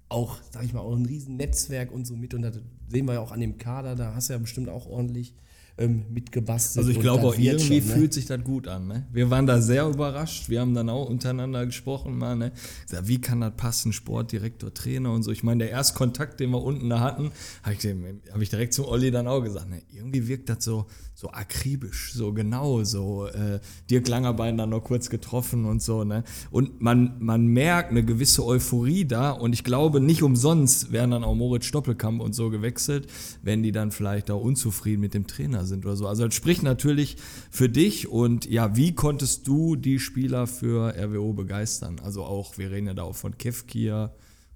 [SPEAKER 2] auch, sag ich mal, auch ein riesen Netzwerk und so mit. Und das sehen wir ja auch an dem Kader, da hast du ja bestimmt auch ordentlich ähm, mitgebastelt.
[SPEAKER 1] Also ich glaube auch irgendwie
[SPEAKER 2] schon, ne?
[SPEAKER 1] fühlt sich das gut an. Ne? Wir waren da sehr überrascht. Wir haben dann auch untereinander gesprochen, mal, ne? Gesagt, wie kann das passen, Sportdirektor, Trainer und so. Ich meine, der Erstkontakt, den wir unten da hatten, habe ich, hab ich direkt zum Olli dann auch gesagt, ne? irgendwie wirkt das so, so akribisch, so genau, so äh, Dirk Langerbein dann noch kurz getroffen und so. Ne? Und man, man merkt eine gewisse Euphorie da und ich glaube, nicht umsonst werden dann auch Moritz Stoppelkamp und so gewechselt, wenn die dann vielleicht auch unzufrieden mit dem Trainer sind oder so. Also das spricht natürlich für dich und ja, wie konntest du die Spieler für RWO begeistern? Also auch, wir reden ja da auch von Kevkir,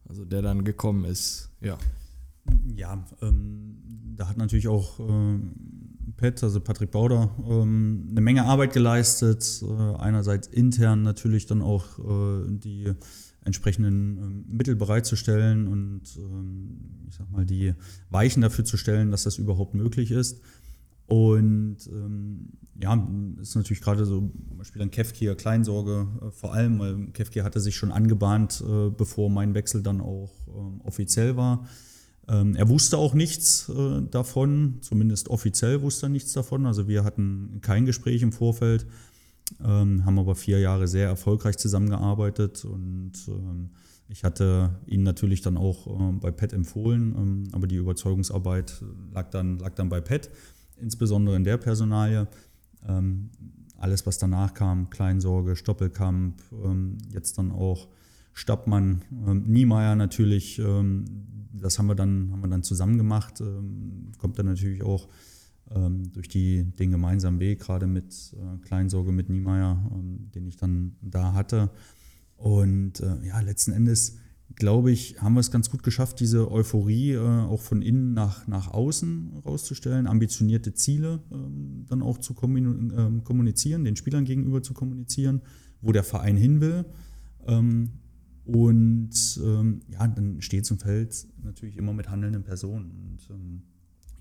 [SPEAKER 1] also der dann gekommen ist. Ja.
[SPEAKER 3] Ja, ähm, da hat natürlich auch ähm, Pat, also Patrick Bauder, ähm, eine Menge Arbeit geleistet. Äh, einerseits intern natürlich dann auch äh, die entsprechenden ähm, Mittel bereitzustellen und ähm, ich sag mal die Weichen dafür zu stellen, dass das überhaupt möglich ist. Und ähm, ja, ist natürlich gerade so zum Beispiel an Kevkir Kleinsorge äh, vor allem, weil Kevkir hatte sich schon angebahnt, äh, bevor mein Wechsel dann auch ähm, offiziell war. Ähm, er wusste auch nichts äh, davon, zumindest offiziell wusste er nichts davon. Also wir hatten kein Gespräch im Vorfeld, ähm, haben aber vier Jahre sehr erfolgreich zusammengearbeitet und ähm, ich hatte ihn natürlich dann auch bei PET empfohlen, aber die Überzeugungsarbeit lag dann, lag dann bei PET, insbesondere in der Personalie. Alles, was danach kam, Kleinsorge, Stoppelkamp, jetzt dann auch Stappmann, Niemeyer natürlich, das haben wir dann, haben wir dann zusammen gemacht. Ähm, kommt dann natürlich auch ähm, durch die, den gemeinsamen Weg, gerade mit äh, Kleinsorge, mit Niemeyer, ähm, den ich dann da hatte. Und äh, ja, letzten Endes, glaube ich, haben wir es ganz gut geschafft, diese Euphorie äh, auch von innen nach, nach außen rauszustellen, ambitionierte Ziele ähm, dann auch zu ähm, kommunizieren, den Spielern gegenüber zu kommunizieren, wo der Verein hin will. Und ähm, ja, dann steht und fällt natürlich immer mit handelnden Personen. Und ähm,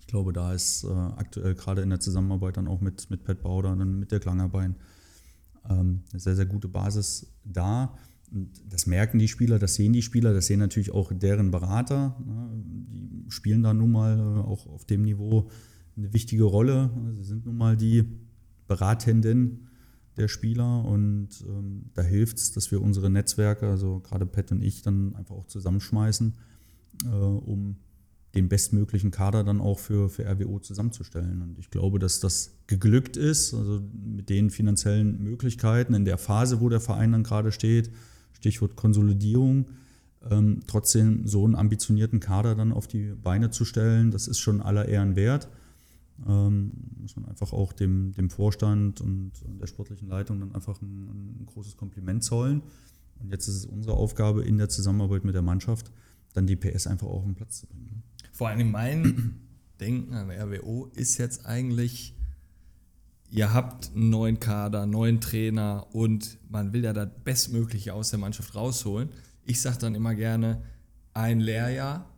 [SPEAKER 3] ich glaube, da ist äh, aktuell gerade in der Zusammenarbeit dann auch mit, mit Pat Bauder, dann mit der Klangerbein ähm, eine sehr, sehr gute Basis da. Und das merken die Spieler, das sehen die Spieler, das sehen natürlich auch deren Berater. Ne? Die spielen da nun mal äh, auch auf dem Niveau eine wichtige Rolle. Sie sind nun mal die Beratenden der Spieler und ähm, da hilft es, dass wir unsere Netzwerke, also gerade Pat und ich, dann einfach auch zusammenschmeißen, äh, um den bestmöglichen Kader dann auch für, für RWO zusammenzustellen. Und ich glaube, dass das geglückt ist, also mit den finanziellen Möglichkeiten in der Phase, wo der Verein dann gerade steht, Stichwort Konsolidierung, ähm, trotzdem so einen ambitionierten Kader dann auf die Beine zu stellen, das ist schon aller Ehren wert. Ähm, muss man einfach auch dem, dem Vorstand und der sportlichen Leitung dann einfach ein, ein großes Kompliment zollen. Und jetzt ist es unsere Aufgabe in der Zusammenarbeit mit der Mannschaft, dann die PS einfach auch auf den Platz zu bringen.
[SPEAKER 1] Vor allem mein Denken an RWO ist jetzt eigentlich, ihr habt einen neuen Kader, einen neuen Trainer und man will ja das Bestmögliche aus der Mannschaft rausholen. Ich sage dann immer gerne, ein Lehrjahr,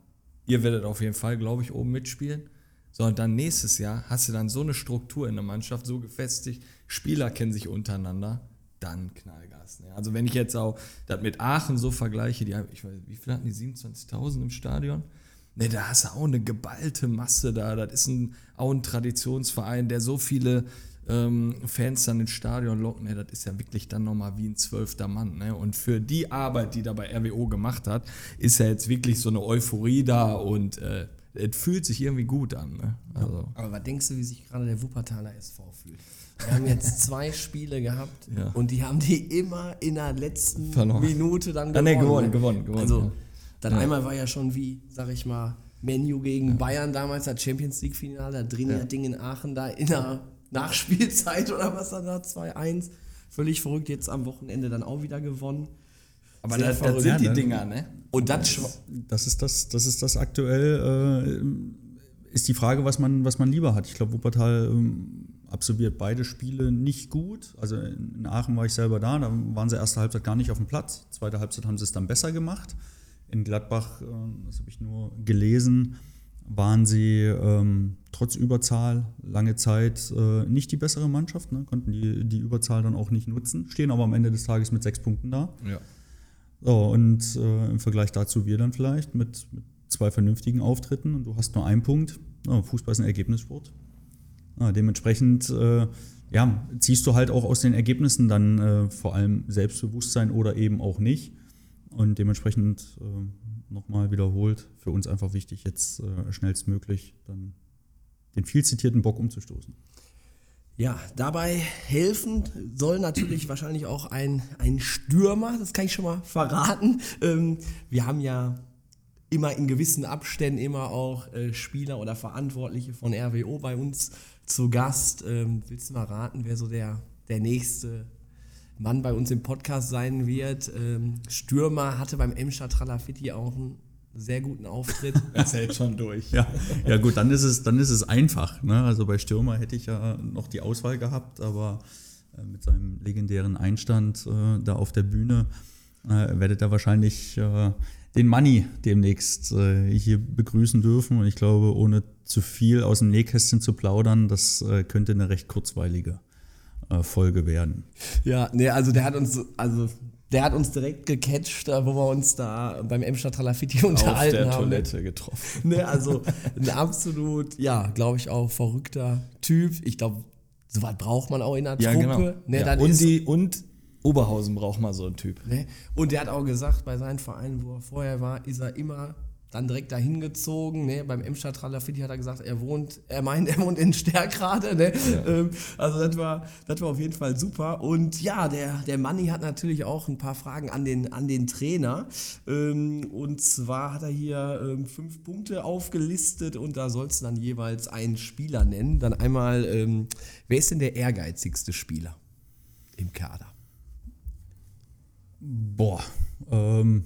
[SPEAKER 1] ihr werdet auf jeden Fall, glaube ich, oben mitspielen. So, und dann nächstes Jahr hast du dann so eine Struktur in der Mannschaft, so gefestigt, Spieler kennen sich untereinander, dann Knallgas. Ne? Also wenn ich jetzt auch das mit Aachen so vergleiche, die, ich weiß, wie viel hatten die, 27.000 im Stadion? Ne, da hast du auch eine geballte Masse da. Das ist ein, auch ein Traditionsverein, der so viele ähm, Fans dann ins Stadion locken. Ne, das ist ja wirklich dann nochmal wie ein zwölfter Mann. Ne? Und für die Arbeit, die da bei RWO gemacht hat, ist ja jetzt wirklich so eine Euphorie da und äh, es fühlt sich irgendwie gut an. Ne? Also.
[SPEAKER 2] Aber was denkst du, wie sich gerade der Wuppertaler SV fühlt? Wir haben jetzt zwei Spiele gehabt
[SPEAKER 1] Ja.
[SPEAKER 2] und die haben die immer in der letzten
[SPEAKER 1] Verloren.
[SPEAKER 2] Minute dann
[SPEAKER 1] Ah,
[SPEAKER 2] gewonnen.
[SPEAKER 1] nee, gewonnen,
[SPEAKER 2] ne?
[SPEAKER 1] gewonnen, gewonnen,
[SPEAKER 2] Also,
[SPEAKER 1] ja.
[SPEAKER 2] dann einmal war ja schon wie, sag ich mal, Menu gegen Bayern damals, das Champions League-Finale, da drin ja. Ding in Aachen da in der Nachspielzeit oder was dann da, 2-1. Völlig verrückt, jetzt am Wochenende dann auch wieder gewonnen.
[SPEAKER 1] Aber das, das sind die? Dinger, ne?
[SPEAKER 2] Und das schwa-
[SPEAKER 3] Das ist das, das ist das aktuell, äh, ist die Frage, was man, was man lieber hat. Ich glaube, Wuppertal ähm, absolviert beide Spiele nicht gut. Also in Aachen war ich selber da, da waren sie erste Halbzeit gar nicht auf dem Platz. Zweite Halbzeit haben sie es dann besser gemacht. In Gladbach, äh, das habe ich nur gelesen, waren sie ähm, trotz Überzahl lange Zeit äh, nicht die bessere Mannschaft, ne? konnten die, die Überzahl dann auch nicht nutzen, stehen aber am Ende des Tages mit sechs Punkten da.
[SPEAKER 1] Ja.
[SPEAKER 3] So, und äh, im Vergleich dazu wir dann vielleicht mit, mit zwei vernünftigen Auftritten und du hast nur einen Punkt. Ja, Fußball ist ein Ergebnissport. Ja, dementsprechend äh, ja, ziehst du halt auch aus den Ergebnissen dann äh, vor allem Selbstbewusstsein oder eben auch nicht. Und dementsprechend äh, nochmal wiederholt, für uns einfach wichtig, jetzt äh, schnellstmöglich dann den viel zitierten Bock umzustoßen.
[SPEAKER 2] Ja, dabei helfen soll natürlich wahrscheinlich auch ein, ein Stürmer, das kann ich schon mal verraten. Ähm, wir haben ja immer in gewissen Abständen immer auch äh, Spieler oder Verantwortliche von RWO bei uns zu Gast. Ähm, willst du mal raten, wer so der, der nächste Mann bei uns im Podcast sein wird? Ähm, Stürmer hatte beim Emscher Tralafitti auch einen sehr guten Auftritt.
[SPEAKER 1] Das hält schon durch.
[SPEAKER 3] Ja, ja gut, dann ist es, dann ist es einfach. Ne? Also bei Stürmer hätte ich ja noch die Auswahl gehabt, aber äh, mit seinem legendären Einstand äh, da auf der Bühne äh, werdet ihr wahrscheinlich äh, den Manni demnächst äh, hier begrüßen dürfen. Und ich glaube, ohne zu viel aus dem Nähkästchen zu plaudern, das äh, könnte eine recht kurzweilige Folge werden.
[SPEAKER 2] Ja, nee, also der hat uns, also der hat uns direkt gecatcht, da wo wir uns da beim Emscher Tralafitti
[SPEAKER 1] Auf
[SPEAKER 2] unterhalten
[SPEAKER 1] der
[SPEAKER 2] haben.
[SPEAKER 1] Toilette getroffen.
[SPEAKER 2] Ne, also ein absolut, ja, glaube ich auch verrückter Typ. Ich glaube, sowas braucht man auch in der
[SPEAKER 1] Ja,
[SPEAKER 2] Truppe.
[SPEAKER 1] genau.
[SPEAKER 2] Ne,
[SPEAKER 1] ja. Und, die, und Oberhausen braucht mal so einen Typ.
[SPEAKER 2] ne? Und der hat auch gesagt, bei seinen Vereinen, wo er vorher war, ist er immer dann direkt dahin gezogen. Ne? Beim Emscher Tralafitti hat er gesagt, er wohnt, er meint, er wohnt in Stärkrade. Ne? Ähm, also das war, das war auf jeden Fall super. Und ja, der, der Manni hat natürlich auch ein paar Fragen an den, an den Trainer. Ähm, und zwar hat er hier ähm, fünf Punkte aufgelistet und da sollst du dann jeweils einen Spieler nennen. Dann einmal, wer ist denn der ehrgeizigste Spieler im Kader?
[SPEAKER 3] Boah, ähm,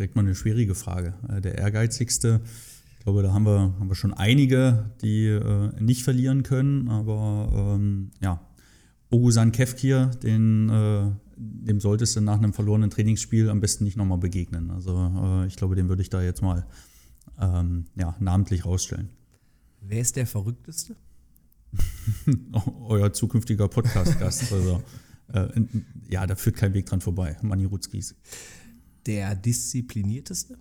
[SPEAKER 3] direkt mal eine schwierige Frage. Äh, Der ehrgeizigste, ich glaube, da haben wir, haben wir schon einige, die äh, nicht verlieren können, aber ähm, ja, Ogusan Kevkir, den, äh, dem solltest du nach einem verlorenen Trainingsspiel am besten nicht nochmal begegnen. Also äh, ich glaube, den würde ich da jetzt mal ähm, ja, namentlich rausstellen.
[SPEAKER 2] Wer ist der verrückteste?
[SPEAKER 3] Euer zukünftiger Podcast-Gast. Also, äh, ja, da führt kein Weg dran vorbei. Manni Rutzkis.
[SPEAKER 2] Der disziplinierteste?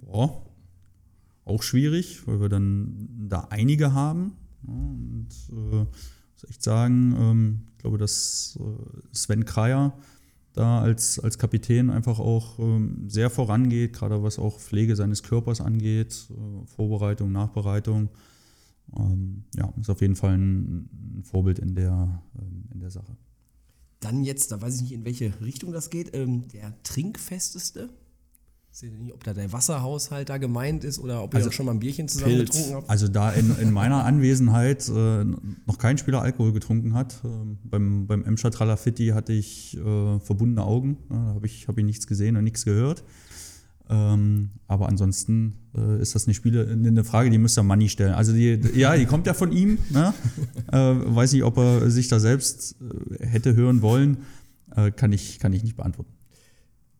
[SPEAKER 3] Boah, auch schwierig, weil wir dann da einige haben. Ja, und äh, muss echt sagen, ähm, ich glaube, dass äh, Sven Kreier da als, als Kapitän einfach auch ähm, sehr vorangeht, gerade was auch Pflege seines Körpers angeht, äh, Vorbereitung, Nachbereitung. Ähm, ja, ist auf jeden Fall ein, ein Vorbild in der, ähm, in der Sache.
[SPEAKER 2] Dann jetzt, da weiß ich nicht, in welche Richtung das geht, ähm, der trinkfesteste. Seht ihr nicht, ob da der Wasserhaushalt da gemeint ist oder ob ihr
[SPEAKER 3] Also
[SPEAKER 2] schon mal ein Bierchen zusammen
[SPEAKER 1] Pilz.
[SPEAKER 2] getrunken habt?
[SPEAKER 3] Also da in, in meiner Anwesenheit äh, noch kein Spieler Alkohol getrunken hat. Ähm, beim, beim Emscher Tralafitti hatte ich äh, verbundene Augen. Da habe ich, hab ich nichts gesehen und nichts gehört. Ähm, aber ansonsten äh, ist das eine, Spiele, eine Frage, die müsste Manni stellen. Also die, ja, die kommt ja von ihm. Ne? äh, weiß nicht, ob er sich da selbst äh, hätte hören wollen. Äh, kann, ich, kann ich nicht beantworten.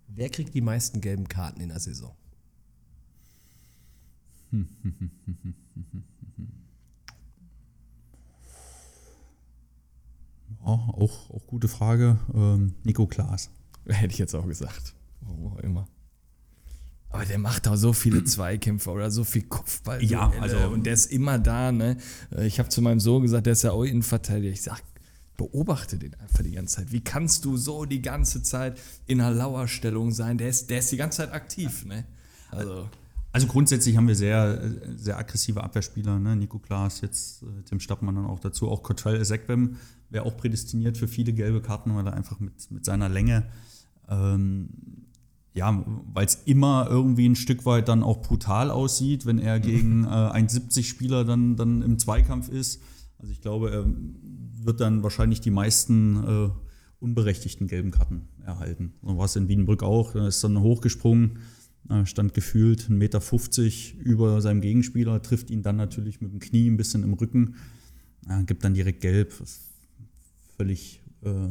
[SPEAKER 2] Wer kriegt die meisten gelben Karten in der Saison?
[SPEAKER 3] Ja, auch, auch gute Frage. Ähm, Nico Klaas.
[SPEAKER 1] Hätte ich jetzt auch gesagt. Warum auch immer. Aber der macht auch so viele Zweikämpfe oder so viel Kopfball.
[SPEAKER 3] Ja, also-
[SPEAKER 1] und der ist immer da, ne? Ich habe zu meinem Sohn gesagt, der ist ja auch Innenverteidiger. Ich sag, beobachte den einfach die ganze Zeit. Wie kannst du so die ganze Zeit in einer Lauerstellung sein? Der ist, der ist die ganze Zeit aktiv, ne? Also,
[SPEAKER 3] Also grundsätzlich haben wir sehr, äh, sehr aggressive Abwehrspieler. Ne? Nico Klaas, jetzt äh, Tim Stappmann dann auch dazu. Auch Cottrell Ezekwem wäre auch prädestiniert für viele gelbe Karten, weil er einfach mit, mit seiner Länge, ähm, ja, weil es immer irgendwie ein Stück weit dann auch brutal aussieht, wenn er gegen äh, 1,70 Spieler dann, dann im Zweikampf ist. Also ich glaube, er wird dann wahrscheinlich die meisten äh, unberechtigten gelben Karten erhalten. So war es in Wiedenbrück auch. Da ist dann hochgesprungen, äh, stand gefühlt 1,50 Meter über seinem Gegenspieler, trifft ihn dann natürlich mit dem Knie ein bisschen im Rücken, äh, gibt dann direkt gelb, völlig äh,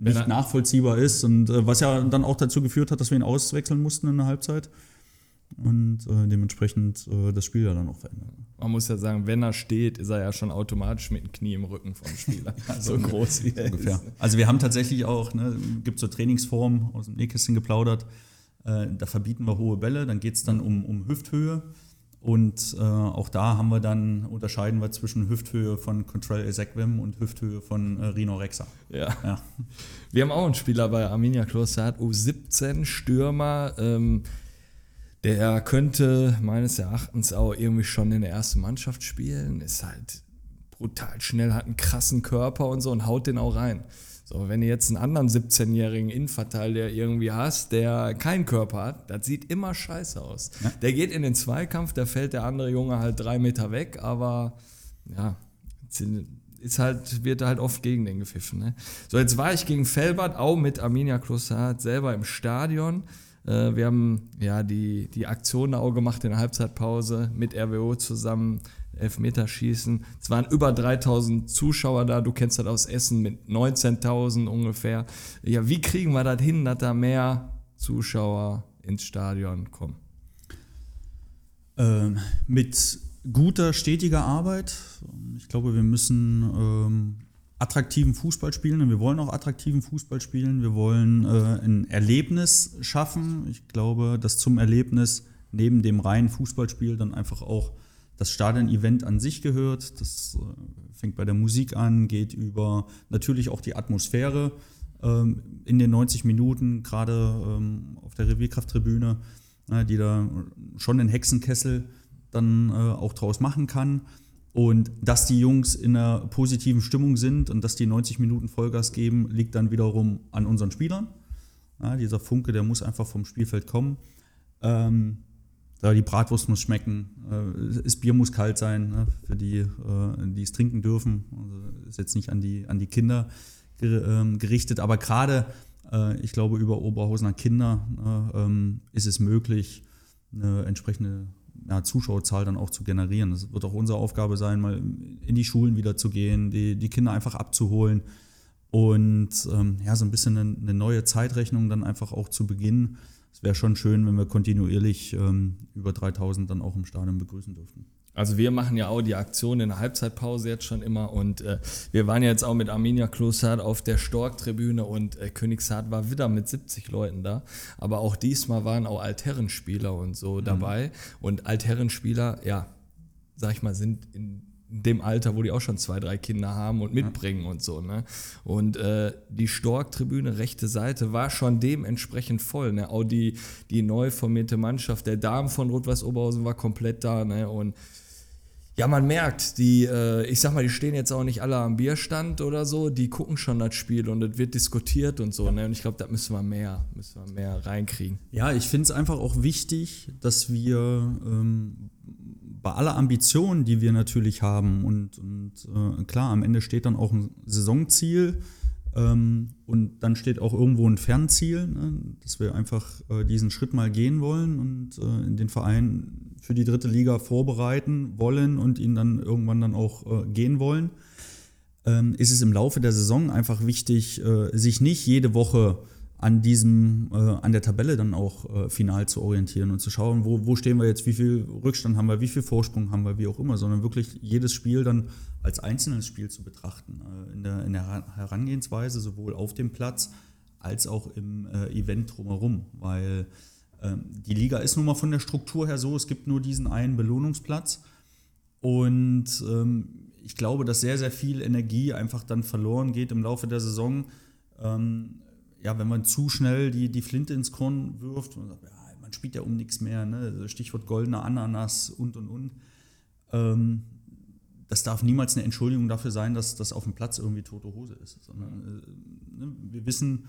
[SPEAKER 3] nicht
[SPEAKER 1] er-
[SPEAKER 3] nachvollziehbar ist und äh, was ja dann auch dazu geführt hat, dass wir ihn auswechseln mussten in der Halbzeit und äh, dementsprechend äh, das Spiel ja dann auch verändert.
[SPEAKER 1] man muss ja sagen, wenn er steht, ist er ja schon automatisch mit dem Knie im Rücken vom Spieler. so groß wie er
[SPEAKER 3] ungefähr.
[SPEAKER 1] ist.
[SPEAKER 3] Also wir haben tatsächlich auch, ne, gibt so Trainingsformen aus dem Nähkästchen geplaudert, äh, da verbieten wir hohe Bälle, dann geht es dann um, um Hüfthöhe und äh, auch da haben wir dann, unterscheiden wir zwischen Hüfthöhe von Control Ezekwem und Hüfthöhe von äh, Rino Rexa.
[SPEAKER 1] Ja.
[SPEAKER 3] Ja.
[SPEAKER 1] Wir haben auch einen Spieler bei Arminia Kloster, U17 Stürmer. Ähm, der könnte meines Erachtens auch irgendwie schon in der ersten Mannschaft spielen. Ist halt brutal schnell, hat einen krassen Körper und so und haut den auch rein. So, wenn du jetzt einen anderen 17-jährigen Innenverteidiger irgendwie hast, der keinen Körper hat, das sieht immer scheiße aus. Der geht in den Zweikampf, da fällt der andere Junge halt drei Meter weg, aber ja, ist halt, wird halt oft gegen den gepfiffen. Ne? So, jetzt war ich gegen Felbert, auch mit Arminia Klossat selber im Stadion. Äh, wir haben ja die, die Aktion auch gemacht in der Halbzeitpause mit RWO zusammen, Elfmeterschießen. Es waren über 3000 Zuschauer da, du kennst das aus Essen mit 19.000 ungefähr. Ja, wie kriegen wir das hin, dass da mehr Zuschauer ins Stadion kommen?
[SPEAKER 3] Ähm, mit guter, stetiger Arbeit. Ich glaube, wir müssen ähm, attraktiven Fußball spielen und wir wollen auch attraktiven Fußball spielen. Wir wollen äh, ein Erlebnis schaffen. Ich glaube, dass zum Erlebnis neben dem reinen Fußballspiel dann einfach auch das Stadion-Event an sich gehört. Das äh, fängt bei der Musik an, geht über natürlich auch die Atmosphäre ähm, in den 90 Minuten, gerade ähm, auf der Revierkrafttribüne, äh, die da schon den Hexenkessel dann äh, auch draus machen kann. Und dass die Jungs in einer positiven Stimmung sind und dass die 90 Minuten Vollgas geben, liegt dann wiederum an unseren Spielern. Ja, dieser Funke, der muss einfach vom Spielfeld kommen. Ähm, die Bratwurst muss schmecken, äh, das Bier muss kalt sein, ne, für die, äh, die es trinken dürfen. Also ist jetzt nicht an die, an die Kinder ähm, gerichtet, aber gerade, äh, ich glaube, über Oberhausener Kinder äh, ähm, ist es möglich, eine entsprechende ja, Zuschauerzahl dann auch zu generieren. Das wird auch unsere Aufgabe sein, mal in die Schulen wieder zu gehen, die, die Kinder einfach abzuholen und ähm, ja, so ein bisschen eine neue Zeitrechnung dann einfach auch zu beginnen. Es wäre schon schön, wenn wir kontinuierlich ähm, über 3000 dann auch im Stadion begrüßen dürften.
[SPEAKER 1] Also wir machen ja auch die Aktion in der Halbzeitpause jetzt schon immer und äh, wir waren ja jetzt auch mit Arminia Klossard auf der Stork-Tribüne und äh, Königshardt war wieder mit 70 Leuten da. Aber auch diesmal waren auch Altherrenspieler und so dabei. Und Altherrenspieler, ja, sag ich mal, sind in dem Alter, wo die auch schon zwei, drei Kinder haben und mitbringen und so. Ne? Und äh, die Stork-Tribüne, rechte Seite, war schon dementsprechend voll. Ne? Auch die, die neu formierte Mannschaft der Damen von Rot-Weiß Oberhausen war komplett da. Ne? Und ja, man merkt, die, äh, ich sag mal, die stehen jetzt auch nicht alle am Bierstand oder so, die gucken schon das Spiel und es wird diskutiert und so. Ne? Und ich glaube, da müssen wir mehr, müssen wir mehr reinkriegen.
[SPEAKER 3] Ja, ich finde es einfach auch wichtig, dass wir ähm, bei aller Ambition, die wir natürlich haben, und, und äh, klar, am Ende steht dann auch ein Saisonziel ähm, und dann steht auch irgendwo ein Fernziel, ne, dass wir einfach äh, diesen Schritt mal gehen wollen und äh, den Verein für die dritte Liga vorbereiten wollen und ihn dann irgendwann dann auch äh, gehen wollen, ähm, ist es im Laufe der Saison einfach wichtig, äh, sich nicht jede Woche an diesem, äh, an der Tabelle dann auch äh, final zu orientieren und zu schauen, wo, wo stehen wir jetzt, wie viel Rückstand haben wir, wie viel Vorsprung haben wir, wie auch immer, sondern wirklich jedes Spiel dann als einzelnes Spiel zu betrachten. Äh, in, der, in der Herangehensweise, sowohl auf dem Platz als auch im äh, Event drumherum, weil ähm, die Liga ist nun mal von der Struktur her so, es gibt nur diesen einen Belohnungsplatz. Und ähm, ich glaube, dass sehr, sehr viel Energie einfach dann verloren geht im Laufe der Saison. Ähm, ja, wenn man zu schnell die, die Flinte ins Korn wirft und sagt, ja, man spielt ja um nichts mehr, ne? Stichwort goldene Ananas und und und. Ähm, das darf niemals eine Entschuldigung dafür sein, dass das auf dem Platz irgendwie tote Hose ist. Sondern äh, ne? wir wissen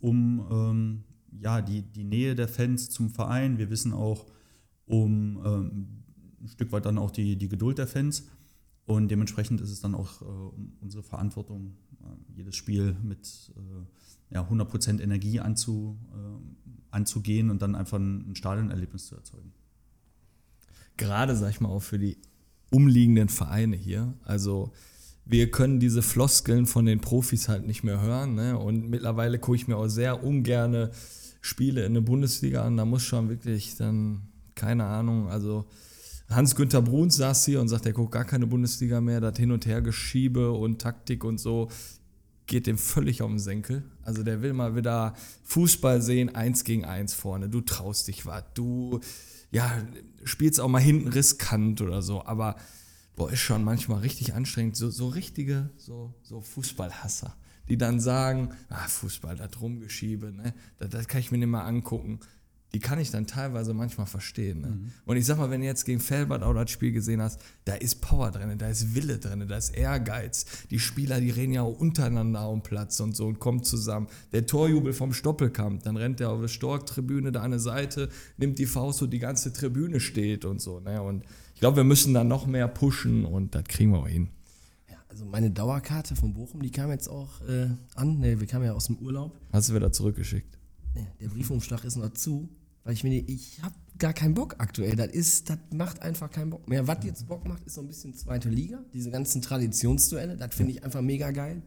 [SPEAKER 3] um ähm, ja, die, die Nähe der Fans zum Verein. Wir wissen auch um ähm, ein Stück weit dann auch die, die Geduld der Fans. Und dementsprechend ist es dann auch äh, unsere Verantwortung, äh, jedes Spiel mit äh, ja, 100% Energie anzu, äh, anzugehen und dann einfach ein, ein Stadionerlebnis zu erzeugen.
[SPEAKER 1] Gerade, sag ich mal, auch für die umliegenden Vereine hier. Also wir können diese Floskeln von den Profis halt nicht mehr hören. Ne? Und mittlerweile gucke ich mir auch sehr ungerne Spiele in der Bundesliga an. Da muss schon wirklich dann, keine Ahnung, also Hans-Günther Bruns saß hier und sagt, er guckt gar keine Bundesliga mehr. Das Hin- und Hergeschiebe und Taktik und so geht dem völlig auf den Senkel. Also der will mal wieder Fußball sehen, eins gegen eins vorne. Du traust dich was. Du, ja, spielst auch mal hinten riskant oder so. Aber boah, ist schon manchmal richtig anstrengend. So, so richtige, so, so Fußballhasser die dann sagen, ah, Fußball, das Rumgeschiebe, ne? das, das kann ich mir nicht mal angucken. Die kann ich dann teilweise manchmal verstehen. Ne? Mhm. Und ich sag mal, wenn du jetzt gegen Felbert auch das Spiel gesehen hast, da ist Power drin, da ist Wille drin, da ist Ehrgeiz. Die Spieler, die reden ja auch untereinander um Platz und so und kommen zusammen. Der Torjubel vom Stoppelkamp, dann rennt der auf der Stork-Tribüne da an der Seite, nimmt die Faust, wo die ganze Tribüne steht und so. Ne? Und ich glaube, wir müssen da noch mehr pushen und das kriegen wir auch hin
[SPEAKER 2] also meine Dauerkarte von Bochum, die kam jetzt auch äh, an. Ne, wir kamen ja aus dem Urlaub.
[SPEAKER 1] Hast du wieder zurückgeschickt?
[SPEAKER 2] Ne, der Briefumschlag ist noch zu, weil ich mir, ich habe gar keinen Bock aktuell. Das ist, das macht einfach keinen Bock mehr. Was jetzt Bock macht, ist so ein bisschen zweite Liga. Diese ganzen Traditionsduelle, das finde ich einfach mega geil.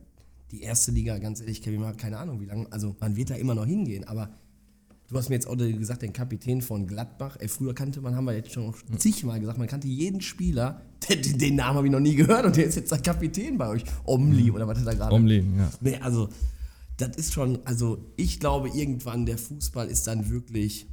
[SPEAKER 2] Die erste Liga, ganz ehrlich, Kevin, mal keine Ahnung, wie lange. Also man wird da immer noch hingehen, aber Du hast mir jetzt auch gesagt, den Kapitän von Gladbach. Ey, früher kannte man, haben wir jetzt schon zigmal gesagt, man kannte jeden Spieler. Den, den Namen habe ich noch nie gehört und der ist jetzt der Kapitän bei euch. Omli oder was ist da gerade?
[SPEAKER 1] Omli, ja.
[SPEAKER 2] Nee, also das ist schon, also ich glaube irgendwann der Fußball ist dann wirklich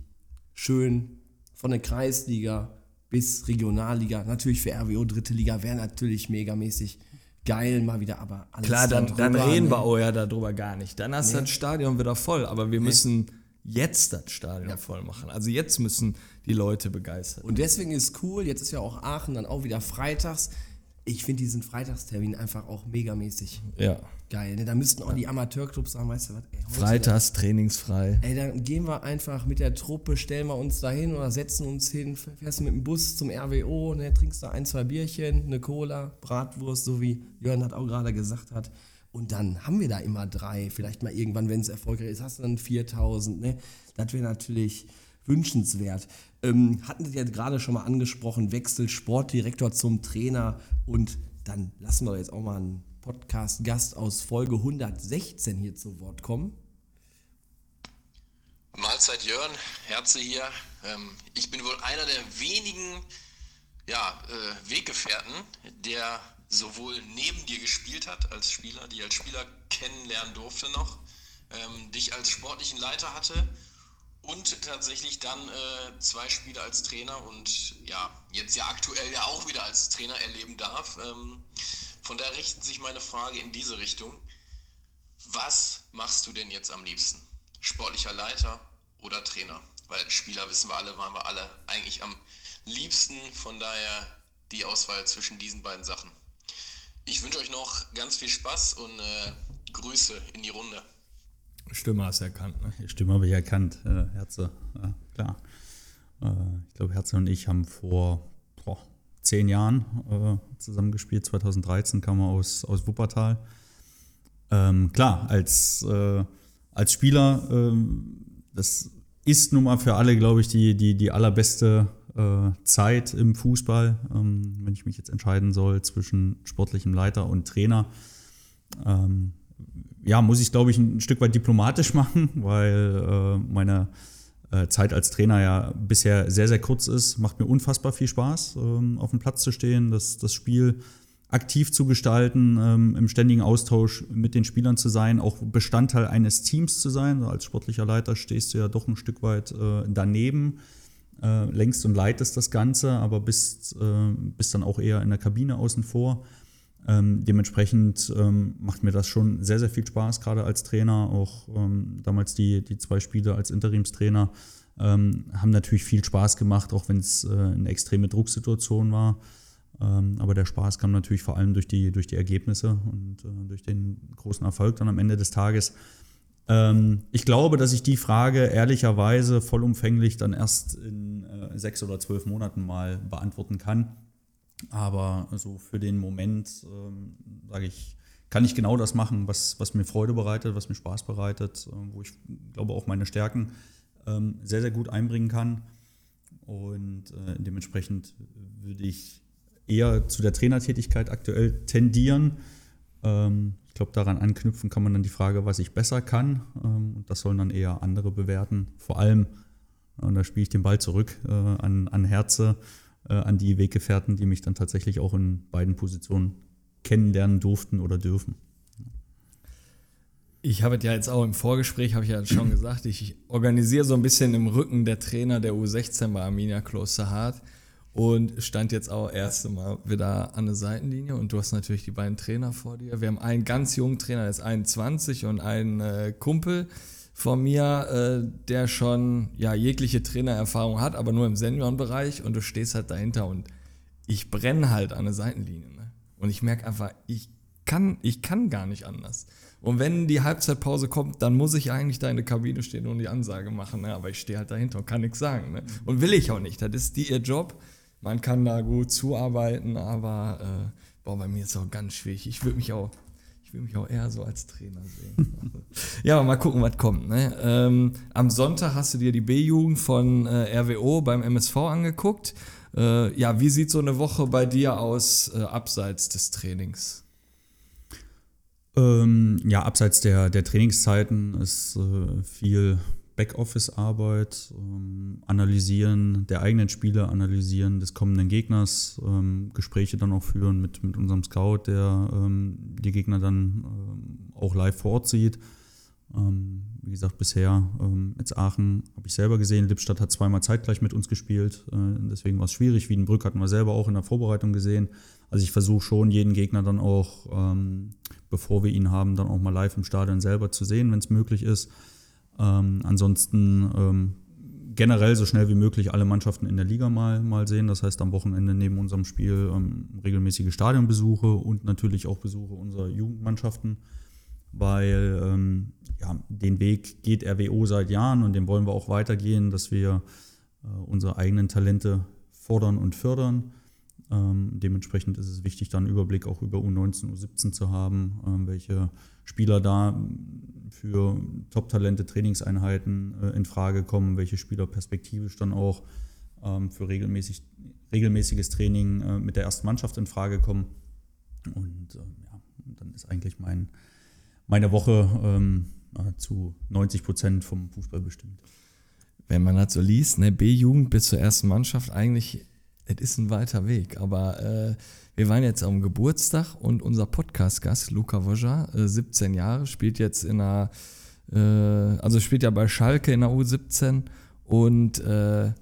[SPEAKER 2] schön von der Kreisliga bis Regionalliga. Natürlich für RWO dritte Liga wäre natürlich megamäßig geil mal wieder, aber
[SPEAKER 1] alles Klar, dann, dann reden ne? wir auch ja darüber gar nicht. Dann hast du nee. das Stadion wieder voll, aber wir nee. müssen jetzt das Stadion ja. voll machen. Also jetzt müssen die Leute begeistert.
[SPEAKER 2] Und deswegen ist cool, jetzt ist ja auch Aachen dann auch wieder freitags. Ich finde diesen Freitagstermin einfach auch megamäßig
[SPEAKER 1] ja.
[SPEAKER 2] geil. Ne? Da müssten auch die Amateurclubs sagen, weißt du was?
[SPEAKER 1] Ey, Freitags trainingsfrei.
[SPEAKER 2] Ey, dann gehen wir einfach mit der Truppe, stellen wir uns da hin oder setzen uns hin, fährst mit dem Bus zum RWO, ne, trinkst da ein, zwei Bierchen, eine Cola, Bratwurst, so wie Jörn hat auch gerade gesagt hat. Und dann haben wir da immer drei, vielleicht mal irgendwann, wenn es erfolgreich ist, hast du dann 4000. Ne? Das wäre natürlich wünschenswert. Ähm, hatten Sie ja gerade schon mal angesprochen, Wechsel Sportdirektor zum Trainer und dann lassen wir jetzt auch mal einen Podcast-Gast aus Folge 116 hier zu Wort kommen.
[SPEAKER 4] Mahlzeit Jörn, Herze hier. Ähm, ich bin wohl einer der wenigen ja, äh, Weggefährten, der sowohl neben dir gespielt hat als Spieler, die als Spieler kennenlernen durfte noch, ähm, dich als sportlichen Leiter hatte und tatsächlich dann äh, zwei Spiele als Trainer und ja, jetzt ja aktuell ja auch wieder als Trainer erleben darf. Ähm, von daher richtet sich meine Frage in diese Richtung. Was machst du denn jetzt am liebsten? Sportlicher Leiter oder Trainer? Weil Spieler wissen wir alle, waren wir alle eigentlich am liebsten. Von daher die Auswahl zwischen diesen beiden Sachen. Ich wünsche euch noch ganz viel Spaß und äh, Grüße in die Runde.
[SPEAKER 1] Stimme hast du erkannt, ne?
[SPEAKER 3] Stimme habe ich erkannt, äh, Herze, ja, klar. Äh, ich glaube, Herze und ich haben vor boah, zehn Jahren äh, zusammengespielt. 2013 kam er aus, aus Wuppertal. Ähm, klar, als, äh, als Spieler, ähm, das ist nun mal für alle, glaube ich, die, die, die allerbeste äh, Zeit im Fußball, ähm, wenn ich mich jetzt entscheiden soll zwischen sportlichem Leiter und Trainer. Ähm, ja, muss ich, glaube ich, ein Stück weit diplomatisch machen, weil äh, meine äh, Zeit als Trainer ja bisher sehr, sehr kurz ist. Macht mir unfassbar viel Spaß, ähm, auf dem Platz zu stehen, das, das Spiel aktiv zu gestalten, ähm, im ständigen Austausch mit den Spielern zu sein, auch Bestandteil eines Teams zu sein. Als sportlicher Leiter stehst du ja doch ein Stück weit äh, daneben, äh, längst und leitest das Ganze, aber bist, äh, bist dann auch eher in der Kabine außen vor. Ähm, dementsprechend ähm, macht mir das schon sehr, sehr viel Spaß, gerade als Trainer. Auch ähm, damals die, die zwei Spiele als Interimstrainer ähm, haben natürlich viel Spaß gemacht, auch wenn es äh, eine extreme Drucksituation war. Ähm, aber der Spaß kam natürlich vor allem durch die, durch die Ergebnisse und äh, durch den großen Erfolg dann am Ende des Tages. Ähm, ich glaube, dass ich die Frage ehrlicherweise vollumfänglich dann erst in äh, sechs oder zwölf Monaten mal beantworten kann. Aber so für den Moment, ähm, sage ich, kann ich genau das machen, was, was mir Freude bereitet, was mir Spaß bereitet, äh, wo ich glaube auch meine Stärken ähm, sehr, sehr gut einbringen kann. Und äh, dementsprechend würde ich eher zu der Trainertätigkeit aktuell tendieren. Ähm, ich glaube, daran anknüpfen kann man dann die Frage, was ich besser kann. Ähm, und das sollen dann eher andere bewerten. Vor allem, und da spiele ich den Ball zurück äh, an, an Herze äh, an die Weggefährten, die mich dann tatsächlich auch in beiden Positionen kennenlernen durften oder dürfen.
[SPEAKER 1] Ich habe ja jetzt auch im Vorgespräch, habe ich ja schon gesagt, ich organisiere so ein bisschen im Rücken der Trainer der U16 bei Arminia Klosterhardt und stand jetzt auch erste Mal wieder an der Seitenlinie und du hast natürlich die beiden Trainer vor dir. Wir haben einen ganz jungen Trainer, der ist 21 und einen äh, Kumpel von mir, äh, der schon ja jegliche Trainererfahrung hat, aber nur im Seniorenbereich und du stehst halt dahinter und ich brenne halt an der Seitenlinie. Ne? Und ich merke einfach, ich kann, ich kann gar nicht anders. Und wenn die Halbzeitpause kommt, dann muss ich eigentlich da in der Kabine stehen und die Ansage machen. Ne? Aber ich stehe halt dahinter und kann nichts sagen. Ne? Und will ich auch nicht. Das ist die, ihr Job. Man kann da gut zuarbeiten, aber äh, boah, bei mir ist es auch ganz schwierig. Ich würde mich auch, ich würde mich auch eher so als Trainer sehen. ja, aber mal gucken, was kommt. Ne? Ähm, am Sonntag hast du dir die B-Jugend von äh, RWO beim MSV angeguckt. Äh, ja, wie sieht so eine Woche bei dir aus, äh, abseits des Trainings?
[SPEAKER 3] Ähm, ja, abseits der, der Trainingszeiten ist äh, viel Backoffice-Arbeit, ähm, Analysieren der eigenen Spiele, Analysieren des kommenden Gegners, ähm, Gespräche dann auch führen mit, mit unserem Scout, der ähm, die Gegner dann ähm, auch live vor Ort sieht. Ähm, wie gesagt, bisher ähm, jetzt Aachen habe ich selber gesehen, Lippstadt hat zweimal zeitgleich mit uns gespielt, äh, deswegen war es schwierig. Wiedenbrück hatten wir selber auch in der Vorbereitung gesehen. Also ich versuche schon, jeden Gegner dann auch, bevor wir ihn haben, dann auch mal live im Stadion selber zu sehen, wenn es möglich ist. Ähm, ansonsten ähm, generell so schnell wie möglich alle Mannschaften in der Liga mal, mal sehen. Das heißt am Wochenende neben unserem Spiel ähm, regelmäßige Stadionbesuche und natürlich auch Besuche unserer Jugendmannschaften, weil ähm, ja, den Weg geht RWO seit Jahren und den wollen wir auch weitergehen, dass wir äh, unsere eigenen Talente fordern und fördern. Ähm, dementsprechend ist es wichtig, dann einen Überblick auch über U19, U17 zu haben, ähm, welche Spieler da für Top-Talente, Trainingseinheiten äh, in Frage kommen, welche Spieler perspektivisch dann auch ähm, für regelmäßig, regelmäßiges Training äh, mit der ersten Mannschaft in Frage kommen. Und äh, ja, dann ist eigentlich mein, meine Woche ähm, zu 90 Prozent vom Fußball bestimmt.
[SPEAKER 1] Wenn man das so liest, ne, B-Jugend bis zur ersten Mannschaft, eigentlich es ist ein weiter Weg, aber äh, wir waren jetzt am Geburtstag und unser Podcast-Gast, Luca Woja, äh, 17 Jahre, spielt jetzt in einer äh, also spielt ja bei Schalke in der U17 und äh,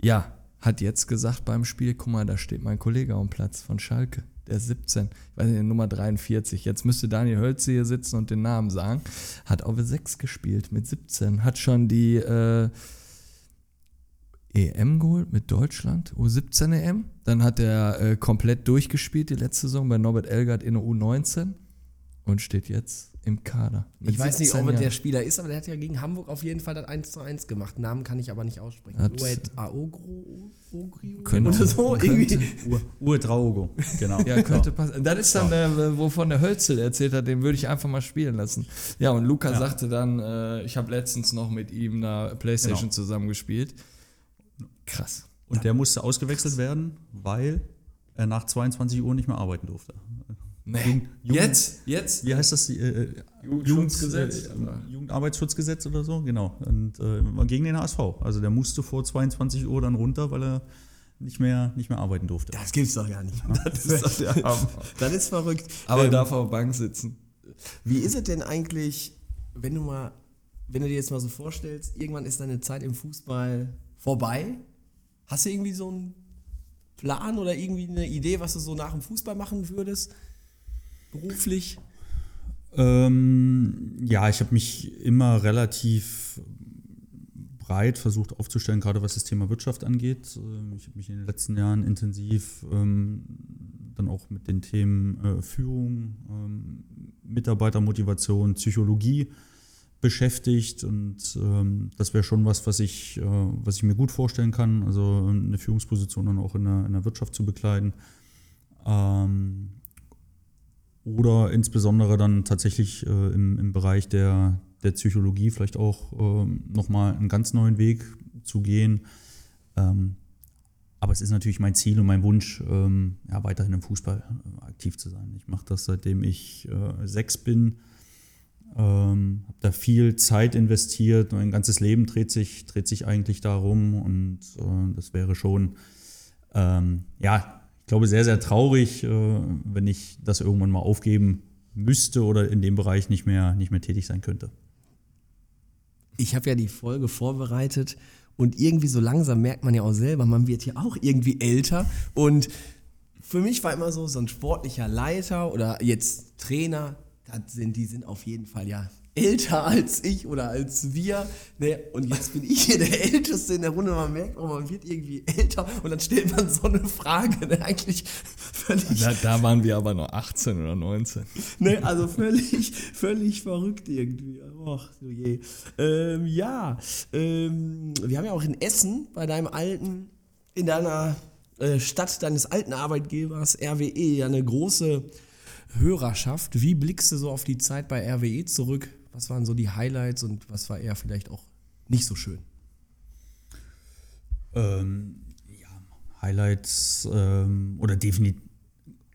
[SPEAKER 1] ja, hat jetzt gesagt beim Spiel, guck mal, da steht mein Kollege am Platz von Schalke, der ist 17, ich weiß nicht, Nummer 43. Jetzt müsste Daniel Hölze hier sitzen und den Namen sagen. Hat auf 6 gespielt mit 17, hat schon die äh, EM geholt mit Deutschland, U17 EM. Dann hat er äh, komplett durchgespielt die letzte Saison bei Norbert Elgert in der U19 und steht jetzt im Kader.
[SPEAKER 2] Ich weiß nicht,
[SPEAKER 1] 17
[SPEAKER 2] ob er der. Spieler ist, aber der hat ja gegen Hamburg auf jeden Fall das 1 zu 1 gemacht. Namen kann ich aber nicht aussprechen.
[SPEAKER 1] Hat-
[SPEAKER 2] Ued Aogro, Ogrio
[SPEAKER 1] Könnte-
[SPEAKER 2] oder so. Irgendwie.
[SPEAKER 3] Traugo, genau.
[SPEAKER 1] Ja, könnte passen. Das ist dann, der, wovon der Hölzel erzählt hat, den würde ich einfach mal spielen lassen. Ja, und Luca sagte dann, äh, ich habe letztens noch mit ihm eine Playstation
[SPEAKER 3] Genau.
[SPEAKER 1] zusammengespielt. Krass.
[SPEAKER 3] Und der musste ausgewechselt werden, weil er nach 22 Uhr nicht mehr arbeiten durfte.
[SPEAKER 1] Nee.
[SPEAKER 3] Jugend-
[SPEAKER 1] jetzt? Jetzt?
[SPEAKER 3] Wie heißt das? Äh, äh,
[SPEAKER 1] Jugendschutzgesetz,
[SPEAKER 3] Jugend- äh, Jugendarbeitsschutzgesetz oder so, genau. Und äh, gegen den HSV. Also der musste vor 22 Uhr dann runter, weil er nicht mehr, nicht mehr arbeiten durfte.
[SPEAKER 2] Das gibt's doch gar nicht. Das ist, doch der das ist verrückt.
[SPEAKER 1] Aber
[SPEAKER 2] Ähm,
[SPEAKER 1] darf auf der Bank sitzen.
[SPEAKER 2] Wie ist es denn eigentlich, wenn du mal, wenn du dir jetzt mal so vorstellst, irgendwann ist deine Zeit im Fußball vorbei? Hast du irgendwie so einen Plan oder irgendwie eine Idee, was du so nach dem Fußball machen würdest? Beruflich?
[SPEAKER 3] Ähm, ja, ich habe mich immer relativ breit versucht aufzustellen, gerade was das Thema Wirtschaft angeht. Ähm, Ich habe mich in den letzten Jahren intensiv ähm, dann auch mit den Themen äh, Führung, ähm, Mitarbeitermotivation, Psychologie beschäftigt und ähm, das wäre schon was, was ich, äh, was ich mir gut vorstellen kann, also eine Führungsposition dann auch in der, in der Wirtschaft zu bekleiden. Ähm, oder insbesondere dann tatsächlich äh, im, im Bereich der, der Psychologie vielleicht auch ähm, nochmal einen ganz neuen Weg zu gehen. Ähm, aber es ist natürlich mein Ziel und mein Wunsch, ähm, ja, weiterhin im Fußball äh, aktiv zu sein. Ich mache das seitdem ich äh, sechs bin. Ähm, habe da viel Zeit investiert. Mein ganzes Leben dreht sich, dreht sich eigentlich darum und äh, das wäre schon, ähm, ja, ich glaube, sehr, sehr traurig, äh, wenn ich das irgendwann mal aufgeben müsste oder in dem Bereich nicht mehr, nicht mehr tätig sein könnte.
[SPEAKER 2] Ich habe ja die Folge vorbereitet und irgendwie so langsam merkt man ja auch selber, man wird ja auch irgendwie älter und für mich war immer so, so ein sportlicher Leiter oder jetzt Trainer, das sind, die sind auf jeden Fall ja älter als ich oder als wir. Ne? Und jetzt bin ich hier der Älteste in der Runde. Man merkt, oh, man wird irgendwie älter und dann stellt man so eine Frage. Ne? Eigentlich völlig
[SPEAKER 1] Da, da waren wir aber noch 18 oder 19.
[SPEAKER 2] Ne, also völlig, völlig verrückt irgendwie. Och, du je. Ähm, ja, ähm, wir haben ja auch in Essen bei deinem alten, in deiner äh, Stadt deines alten Arbeitgebers RWE ja eine große Hörerschaft. Wie blickst du so auf die Zeit bei RWE zurück? Was waren so die Highlights und was war eher vielleicht auch nicht so schön?
[SPEAKER 3] Ähm, ja, Highlights ähm, oder definitiv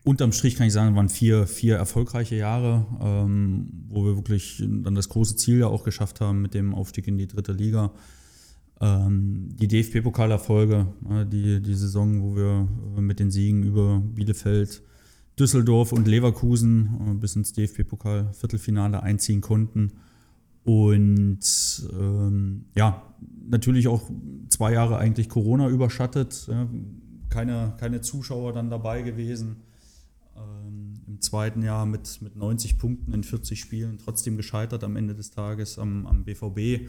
[SPEAKER 3] unterm Strich kann ich sagen, waren vier, vier erfolgreiche Jahre, ähm, wo wir wirklich dann das große Ziel ja auch geschafft haben mit dem Aufstieg in die dritte Liga. Ähm, die DFB-Pokalerfolge, äh, die, die Saison, wo wir äh, mit den Siegen über Bielefeld, Düsseldorf und Leverkusen äh, bis ins DFB-Pokal-Viertelfinale einziehen konnten. Und ähm, ja, natürlich auch zwei Jahre eigentlich Corona überschattet. Ja, keine, keine Zuschauer dann dabei gewesen. Ähm, Im zweiten Jahr mit, mit 90 Punkten in 40 Spielen trotzdem gescheitert am Ende des Tages am, am BVB.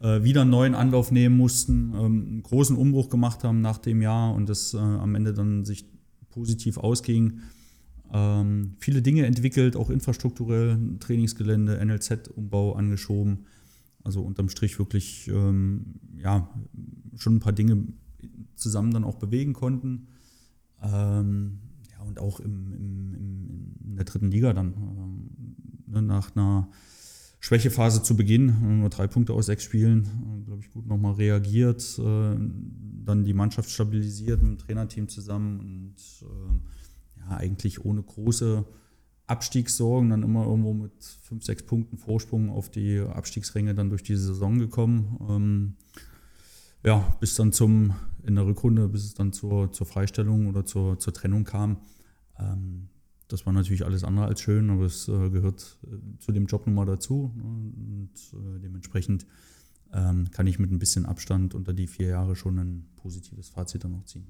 [SPEAKER 3] Äh, wieder einen neuen Anlauf nehmen mussten, ähm, einen großen Umbruch gemacht haben nach dem Jahr und das äh, am Ende dann sich positiv ausging. Ähm, viele Dinge entwickelt, auch infrastrukturell, Trainingsgelände, NLZ-Umbau angeschoben. Also unterm Strich wirklich ähm, ja, schon ein paar Dinge zusammen dann auch bewegen konnten. Ähm, ja, und auch im, im, im, in der dritten Liga dann. Ähm, ne, nach einer Schwächephase zu Beginn, nur drei Punkte aus sechs Spielen, äh, glaube ich, gut nochmal reagiert, äh, dann die Mannschaft stabilisiert mit dem Trainerteam zusammen und äh, ja, eigentlich ohne große Abstiegssorgen, dann immer irgendwo mit fünf, sechs Punkten Vorsprung auf die Abstiegsränge dann durch die Saison gekommen. Ähm, ja, bis dann zum, in der Rückrunde, bis es dann zur, zur Freistellung oder zur, zur Trennung kam. Ähm, das war natürlich alles andere als schön, aber es äh, gehört äh, zu dem Job nun mal dazu. Ne? Und äh, dementsprechend ähm, kann ich mit ein bisschen Abstand unter die vier Jahre schon ein positives Fazit dann noch ziehen.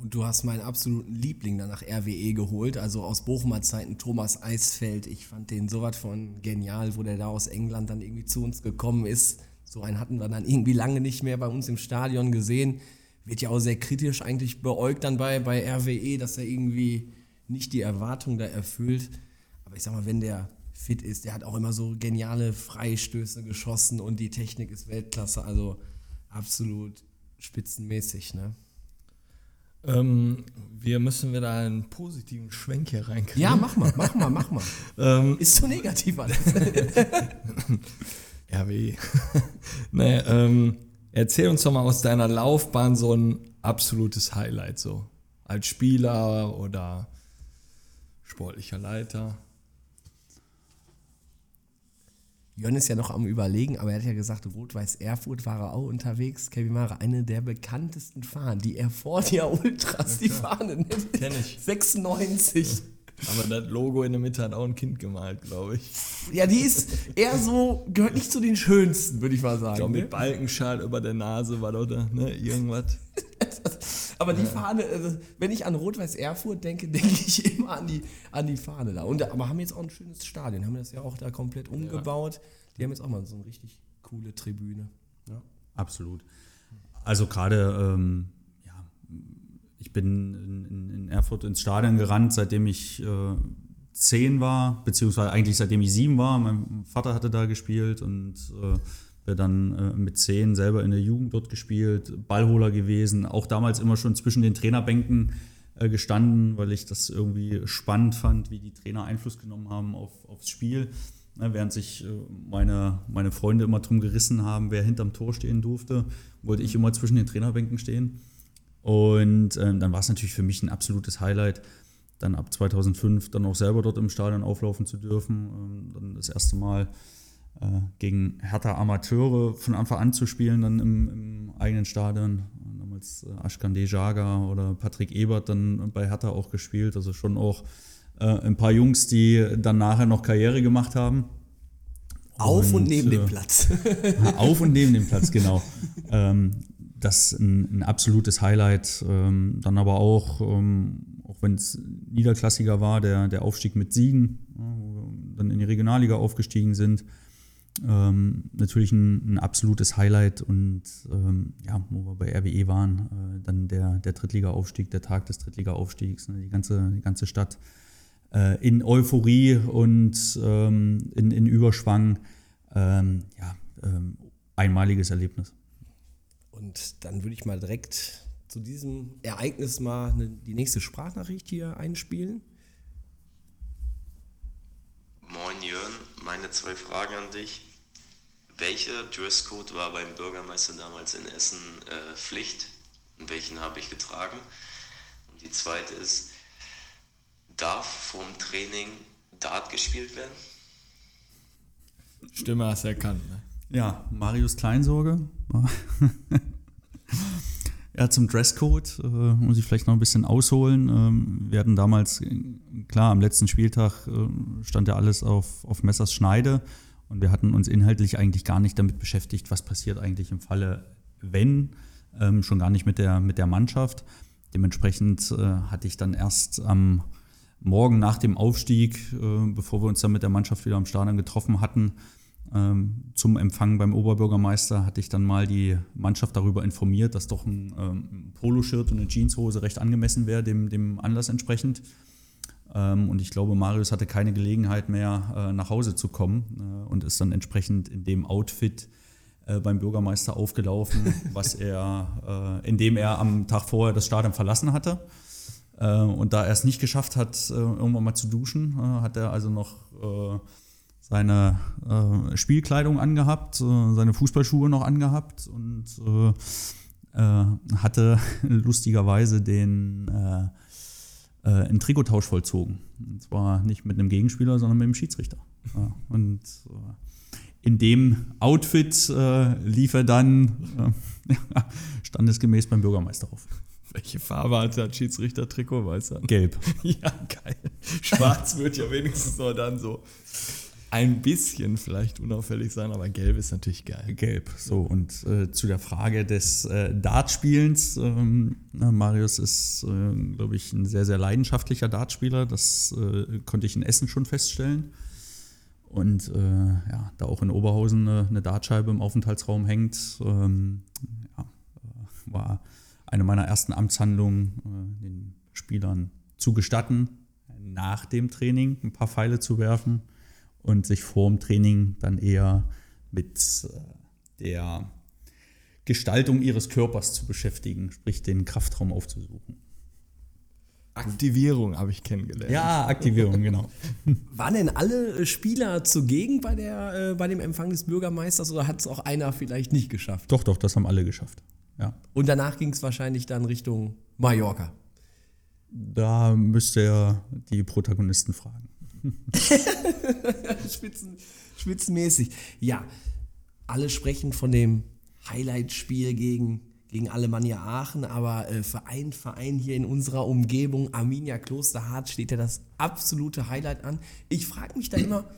[SPEAKER 2] Und du hast meinen absoluten Liebling dann nach RWE geholt, also aus Bochumer Zeiten, Thomas Eisfeld. Ich fand den sowas von genial, wo der da aus England dann irgendwie zu uns gekommen ist. So einen hatten wir dann irgendwie lange nicht mehr bei uns im Stadion gesehen. Wird ja auch sehr kritisch eigentlich beäugt dann bei, bei RWE, dass er irgendwie nicht die Erwartung da erfüllt. Aber ich sag mal, wenn der fit ist, der hat auch immer so geniale Freistöße geschossen und die Technik ist Weltklasse, also absolut spitzenmäßig, ne?
[SPEAKER 1] Ähm, wir müssen wieder einen positiven Schwenk hier reinkriegen.
[SPEAKER 2] Ja, mach mal, mach mal, mach mal.
[SPEAKER 1] Ähm,
[SPEAKER 2] Ist zu negativ alles.
[SPEAKER 1] RW. nee, ähm, erzähl uns doch mal aus deiner Laufbahn so ein absolutes Highlight, so als Spieler oder sportlicher Leiter.
[SPEAKER 2] Jörn ist ja noch am Überlegen, aber er hat ja gesagt, Rot-Weiß Erfurt war er auch unterwegs. Kevin Mare, eine der bekanntesten Fahnen, die Erfordia Ultras, die Fahne nimmt.
[SPEAKER 1] Kenn ich.
[SPEAKER 2] 96.
[SPEAKER 1] Aber das Logo in der Mitte hat auch ein Kind gemalt, glaube ich.
[SPEAKER 2] Ja, die ist eher so, gehört nicht zu den schönsten, würde ich mal sagen.
[SPEAKER 1] Ich glaube,
[SPEAKER 2] ne?
[SPEAKER 1] mit Balkenschal über der Nase war doch da, ne, irgendwas.
[SPEAKER 2] Aber die Fahne, also, wenn ich an Rot-Weiß Erfurt denke, denke ich immer an die, an die Fahne da. Und, aber haben jetzt auch ein schönes Stadion, haben das ja auch da komplett umgebaut. Die haben jetzt auch mal so eine richtig coole Tribüne. Ja.
[SPEAKER 3] Absolut. Also gerade, ähm, ja, ich bin in, in, Erfurt ins Stadion gerannt, seitdem ich äh, zehn war, beziehungsweise eigentlich seitdem ich sieben war. Mein Vater hatte da gespielt und äh, dann äh, mit zehn selber in der Jugend dort gespielt, Ballholer gewesen, auch damals immer schon zwischen den Trainerbänken äh, gestanden, weil ich das irgendwie spannend fand, wie die Trainer Einfluss genommen haben auf, aufs Spiel. Ne, während sich äh, meine, meine Freunde immer drum gerissen haben, wer hinterm Tor stehen durfte, wollte ich immer zwischen den Trainerbänken stehen. Und ähm, dann war es natürlich für mich ein absolutes Highlight, dann ab 2005 dann auch selber dort im Stadion auflaufen zu dürfen. Ähm, dann das erste Mal äh, gegen Hertha Amateure von Anfang an zu spielen, dann im, im eigenen Stadion. Damals äh, Ashkan Jaga oder Patrick Ebert dann bei Hertha auch gespielt. Also schon auch äh, ein paar Jungs, die dann nachher noch Karriere gemacht haben.
[SPEAKER 2] Auf und, neben
[SPEAKER 3] äh,
[SPEAKER 2] dem Platz.
[SPEAKER 3] Auf und neben dem Platz, genau. ähm, das ist ein, ein absolutes Highlight. Ähm, dann aber auch, ähm, auch wenn es niederklassiger war, der, der Aufstieg mit Siegen, ja, wo wir dann in die Regionalliga aufgestiegen sind. Ähm, natürlich ein, ein, absolutes Highlight und ähm, ja, wo wir bei RWE waren, äh, dann der, der Drittliga-Aufstieg, der Tag des Drittliga-Aufstiegs, ne, die, ganze, die ganze Stadt äh, in Euphorie und ähm, in, in Überschwang. Ähm, ja, ähm, einmaliges Erlebnis.
[SPEAKER 2] Und dann würde ich mal direkt zu diesem Ereignis mal eine, die nächste Sprachnachricht hier einspielen.
[SPEAKER 4] Moin Jörn, meine zwei Fragen an dich. Welcher Dresscode war beim Bürgermeister damals in Essen äh, Pflicht und welchen habe ich getragen? Und die zweite ist, darf vorm Training Dart gespielt werden?
[SPEAKER 1] Stimme hast du erkannt, ne?
[SPEAKER 3] Ja, Marius Kleinsorge. ja, zum Dresscode äh, muss ich vielleicht noch ein bisschen ausholen. Ähm, wir hatten damals, klar, am letzten Spieltag äh, stand ja alles auf, auf Messers Schneide und wir hatten uns inhaltlich eigentlich gar nicht damit beschäftigt, was passiert eigentlich im Falle, wenn, ähm, schon gar nicht mit der, mit der Mannschaft. Dementsprechend äh, hatte ich dann erst am Morgen nach dem Aufstieg, äh, bevor wir uns dann mit der Mannschaft wieder am Stadion getroffen hatten, zum Empfang beim Oberbürgermeister hatte ich dann mal die Mannschaft darüber informiert, dass doch ein ähm, Poloshirt und eine Jeanshose recht angemessen wäre, dem, dem Anlass entsprechend. Ähm, und ich glaube, Marius hatte keine Gelegenheit mehr, äh, nach Hause zu kommen äh, und ist dann entsprechend in dem Outfit äh, beim Bürgermeister aufgelaufen, was er, äh, in dem er am Tag vorher das Stadion verlassen hatte. Äh, und da er es nicht geschafft hat, irgendwann mal zu duschen, hat er also noch seine äh, Spielkleidung angehabt, äh, seine Fußballschuhe noch angehabt und äh, äh hatte lustigerweise den äh, äh, einen Trikottausch vollzogen. Und zwar nicht mit einem Gegenspieler, sondern mit dem Schiedsrichter. Ja, und in dem Outfit lief er dann standesgemäß beim Bürgermeister auf.
[SPEAKER 1] Welche Farbe hat das Schiedsrichter-Trikot, weißt du?
[SPEAKER 3] Gelb.
[SPEAKER 1] Ja, geil. Schwarz wird ja wenigstens noch dann so ein bisschen vielleicht unauffällig sein, aber gelb ist natürlich geil.
[SPEAKER 3] Gelb. So, und äh, zu der Frage des äh, Dartspielens. Ähm, Marius ist, äh, glaube ich, ein sehr, sehr leidenschaftlicher Dartspieler. Das äh, konnte ich in Essen schon feststellen. Und äh, ja, da auch in Oberhausen eine, eine Dartscheibe im Aufenthaltsraum hängt, ähm, ja, äh, war eine meiner ersten Amtshandlungen, äh, den Spielern zu gestatten, nach dem Training ein paar Pfeile zu werfen und sich vor dem Training dann eher mit äh, der Gestaltung ihres Körpers zu beschäftigen, sprich den Kraftraum aufzusuchen.
[SPEAKER 1] Aktivierung habe ich kennengelernt.
[SPEAKER 3] Ja, Aktivierung, genau.
[SPEAKER 2] Waren denn alle Spieler zugegen bei, der, äh, bei dem Empfang des Bürgermeisters oder hat es auch einer vielleicht nicht geschafft?
[SPEAKER 3] Doch, doch, das haben alle geschafft. Ja.
[SPEAKER 2] Und danach ging es wahrscheinlich dann Richtung Mallorca.
[SPEAKER 3] Da müsste er die Protagonisten fragen.
[SPEAKER 2] Spitzen, spitzenmäßig. Ja, alle sprechen von dem Highlight-Spiel gegen, gegen Alemannia Aachen, aber äh, für einen Verein hier in unserer Umgebung, Arminia Klosterhardt, steht ja das absolute Highlight an. Ich frage mich da immer,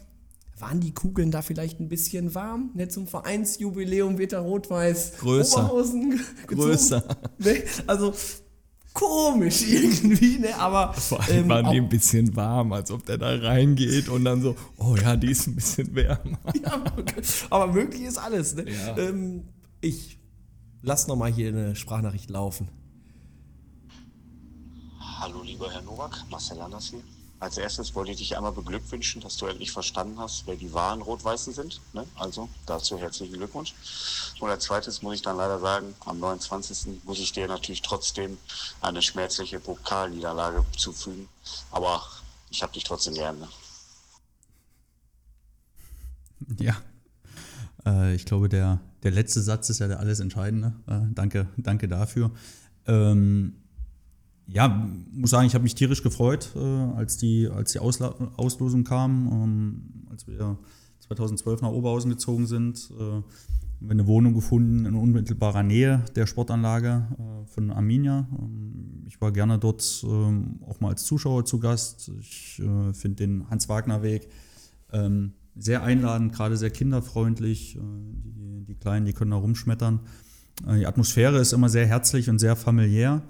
[SPEAKER 2] waren die Kugeln da vielleicht ein bisschen warm? Ne, zum Vereinsjubiläum wird da Rot-Weiß
[SPEAKER 1] Größer.
[SPEAKER 2] Oberhausen gezogen.
[SPEAKER 1] Größer.
[SPEAKER 2] Ne? Also komisch irgendwie, ne? aber
[SPEAKER 1] Vor allem
[SPEAKER 2] ähm,
[SPEAKER 1] waren die
[SPEAKER 2] auch-
[SPEAKER 1] ein bisschen warm, als ob der da reingeht und dann so, oh ja, die ist ein bisschen wärmer.
[SPEAKER 2] Ja, aber möglich ist alles. Ne?
[SPEAKER 1] Ja.
[SPEAKER 2] Ähm, ich lass noch mal hier eine Sprachnachricht laufen.
[SPEAKER 5] Hallo lieber Herr Nowak, Marcel Anders hier. Als erstes wollte ich dich einmal beglückwünschen, dass du endlich verstanden hast, wer die wahren Rot-Weißen sind. Ne? Also dazu herzlichen Glückwunsch. Und als zweites muss ich dann leider sagen, am 29. muss ich dir natürlich trotzdem eine schmerzliche Pokalniederlage zufügen. Aber ich habe dich trotzdem gern. Ne?
[SPEAKER 3] Ja. Äh, ich glaube, der, der letzte Satz ist ja der alles Entscheidende. Äh, danke, danke dafür. Ähm, ja, muss sagen, ich habe mich tierisch gefreut, äh, als die, als die Ausla Auslosung kam, ähm, als wir 2012 nach Oberhausen gezogen sind. Äh, haben wir eine Wohnung gefunden in unmittelbarer Nähe der Sportanlage äh, von Arminia. Ähm, ich war gerne dort ähm, auch mal als Zuschauer zu Gast. Ich äh, finde den Hans-Wagner-Weg ähm, sehr einladend, gerade sehr kinderfreundlich. Äh, die, die Kleinen, die können da rumschmettern. Äh, die Atmosphäre ist immer sehr herzlich und sehr familiär.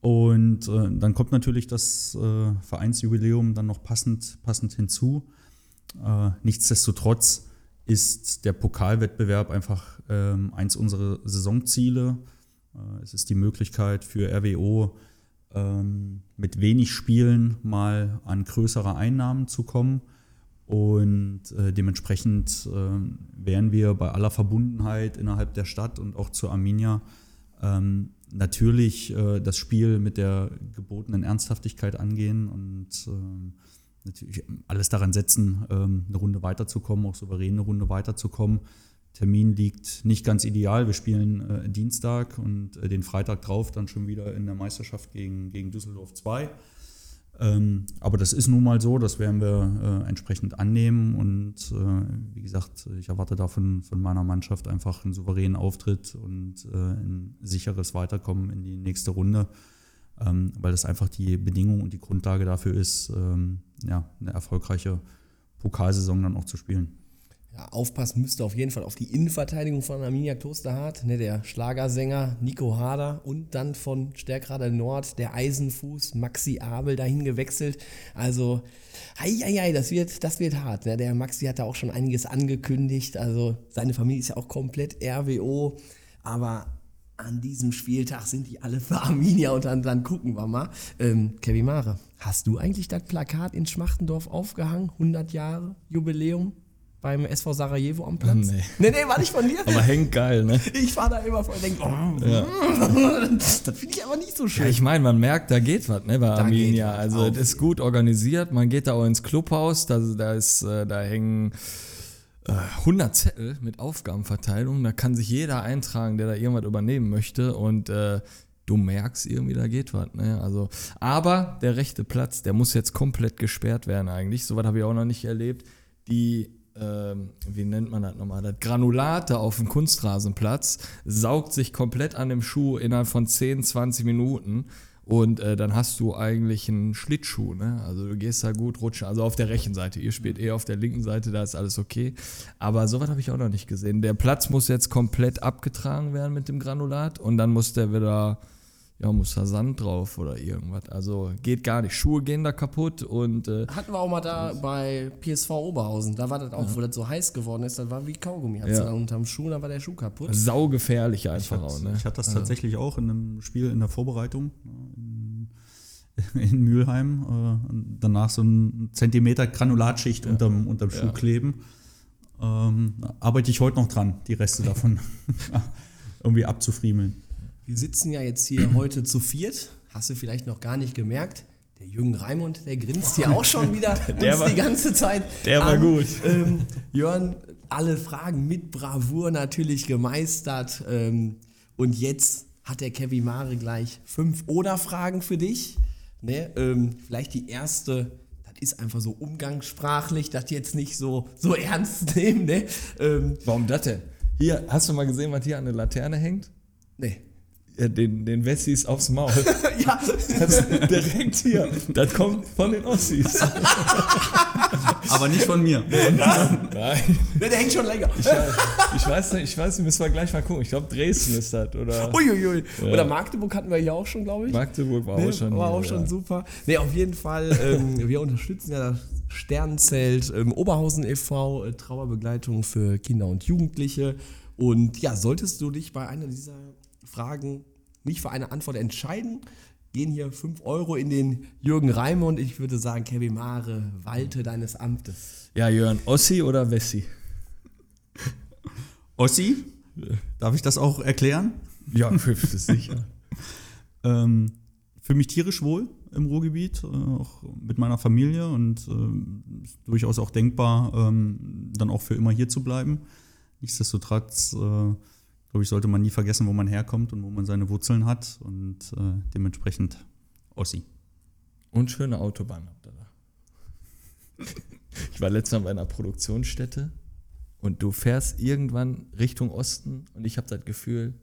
[SPEAKER 3] Und äh, dann kommt natürlich das äh, Vereinsjubiläum dann noch passend, passend hinzu. Äh, nichtsdestotrotz ist der Pokalwettbewerb einfach ähm, eins unserer Saisonziele. Äh, es ist die Möglichkeit für RWO ähm, mit wenig Spielen mal an größere Einnahmen zu kommen. Und äh, dementsprechend ähm, werden wir bei aller Verbundenheit innerhalb der Stadt und auch zu Arminia natürlich äh, das Spiel mit der gebotenen Ernsthaftigkeit angehen und ähm, natürlich alles daran setzen, ähm, eine Runde weiterzukommen, auch souverän eine Runde weiterzukommen. Termin liegt nicht ganz ideal. Wir spielen äh, Dienstag und äh, den Freitag drauf dann schon wieder in der Meisterschaft gegen, gegen Düsseldorf 2. Ähm, aber das ist nun mal so, das werden wir äh, entsprechend annehmen und äh, wie gesagt, ich erwarte da von, von meiner Mannschaft einfach einen souveränen Auftritt und äh, ein sicheres Weiterkommen in die nächste Runde, ähm, weil das einfach die Bedingung und die Grundlage dafür ist, ähm, ja, eine erfolgreiche Pokalsaison dann auch zu spielen.
[SPEAKER 2] Aufpassen müsste auf jeden Fall auf die Innenverteidigung von Arminia Klosterhardt, ne, der Schlagersänger Nico Harder und dann von Stärkrader Nord der Eisenfuß Maxi Abel dahin gewechselt. Also, hei, hei, hei, das wird, das wird hart. Ne? Der Maxi hat da auch schon einiges angekündigt. Also, seine Familie ist ja auch komplett RWO, aber an diesem Spieltag sind die alle für Arminia und dann, dann gucken wir mal. Ähm, Kevin Mare, hast du eigentlich das Plakat in Schmachtendorf aufgehangen? 100 Jahre Jubiläum beim SV Sarajevo am Platz?
[SPEAKER 1] Nee.
[SPEAKER 2] Nee, nee, war nicht von dir.
[SPEAKER 1] Aber hängt geil, ne?
[SPEAKER 2] ich fahre da immer vor und denke, oh, das finde ich aber nicht so schön.
[SPEAKER 1] Ja, ich meine, man merkt, da geht was, ne, bei Arminia.
[SPEAKER 2] geht was,
[SPEAKER 1] Also, das ist gut organisiert. Man geht da auch ins Clubhaus, da, da, ist, äh, da hängen äh, 100 Zettel mit Aufgabenverteilung. Da kann sich jeder eintragen, der da irgendwas übernehmen möchte. Und äh, du merkst irgendwie, da geht was. Ne? Also, aber der rechte Platz, der muss jetzt komplett gesperrt werden eigentlich. Soweit habe ich auch noch nicht erlebt. Die äh, ähm, wie nennt man das nochmal, das Granulat da auf dem Kunstrasenplatz saugt sich komplett an dem Schuh innerhalb von 10, 20 Minuten. Und äh, dann hast du eigentlich einen Schlittschuh, ne? Also du gehst da gut rutschen. Also auf der rechten Seite. Ihr spielt eher auf der linken Seite, da ist alles okay. Aber sowas habe ich auch noch nicht gesehen. Der Platz muss jetzt komplett abgetragen werden mit dem Granulat und dann muss der wieder, ja, muss da Sand drauf oder irgendwas. Also geht gar nicht. Schuhe gehen da kaputt und äh,
[SPEAKER 2] Hatten wir auch mal da bei PSV Oberhausen. Da war das auch, wo das so heiß geworden ist. Das war wie Kaugummi. Hat's
[SPEAKER 1] Ja.
[SPEAKER 2] dann unterm Schuh, dann war der Schuh kaputt.
[SPEAKER 1] saugefährlich
[SPEAKER 3] Ich
[SPEAKER 1] einfach
[SPEAKER 3] hatte,
[SPEAKER 1] auch, ne?
[SPEAKER 3] ich hatte das tatsächlich auch in einem Spiel in der Vorbereitung in, in Mülheim. Äh, danach so ein Zentimeter Granulatschicht unterm, unterm Schuh kleben. Ähm, da arbeite ich heute noch dran, die Reste davon irgendwie abzufriemeln.
[SPEAKER 2] Wir sitzen ja jetzt hier heute zu viert. Hast du vielleicht noch gar nicht gemerkt? Der Jürgen Raimund, der grinst hier auch schon wieder
[SPEAKER 1] Der
[SPEAKER 2] uns
[SPEAKER 1] war-
[SPEAKER 2] die ganze Zeit.
[SPEAKER 1] der war
[SPEAKER 2] an.
[SPEAKER 1] gut.
[SPEAKER 2] Ähm, Jörn, alle Fragen mit Bravour natürlich gemeistert. Ähm, und jetzt hat der Kevin Mare gleich fünf Oder-Fragen für dich. Ne? Ähm, vielleicht die erste, das ist einfach so umgangssprachlich, das jetzt nicht so, so ernst nehmen. Ne? Ähm,
[SPEAKER 1] Warum das denn? Hier, hast du mal gesehen, was hier an der Laterne hängt?
[SPEAKER 2] nee.
[SPEAKER 1] Ja, den, den Wessis aufs Maul.
[SPEAKER 2] Ja,
[SPEAKER 1] Das direkt hier. Das kommt von den Ossis.
[SPEAKER 3] Aber nicht von mir.
[SPEAKER 1] Nein.
[SPEAKER 2] der hängt schon länger.
[SPEAKER 1] Ich weiß nicht, ich weiß nicht, müssen wir gleich mal gucken. Ich glaube, Dresden ist das. Oder
[SPEAKER 2] Uiuiui. Oder Magdeburg hatten wir hier auch schon, glaube ich.
[SPEAKER 1] Magdeburg war
[SPEAKER 2] Ne,
[SPEAKER 1] auch schon.
[SPEAKER 2] war
[SPEAKER 1] hier,
[SPEAKER 2] auch schon
[SPEAKER 1] ja.
[SPEAKER 2] super. Ne, auf jeden Fall, ähm, wir unterstützen ja das Sternenzelt ähm, Oberhausen e.V., äh, Trauerbegleitung für Kinder und Jugendliche. Und ja, solltest du dich bei einer dieser Fragen nicht für eine Antwort entscheiden, gehen hier 5 Euro in den Jürgen Reimund. Ich würde sagen, Kevin Mare, walte deines Amtes.
[SPEAKER 1] Ja, Jörn, Ossi oder Wessi?
[SPEAKER 3] Ossi, darf ich das auch erklären?
[SPEAKER 1] Ja, sicher.
[SPEAKER 3] Ähm, für mich tierisch wohl im Ruhrgebiet, äh, auch mit meiner Familie und ist durchaus auch denkbar, ähm, dann auch für immer hier zu bleiben. Nichtsdestotrotz, äh, glaube ich, sollte man nie vergessen, wo man herkommt und wo man seine Wurzeln hat und äh, dementsprechend Ossi.
[SPEAKER 1] Und schöne Autobahn habt ihr da. Ich war letztes Mal bei einer Produktionsstätte und du fährst irgendwann Richtung Osten und ich habe das Gefühl,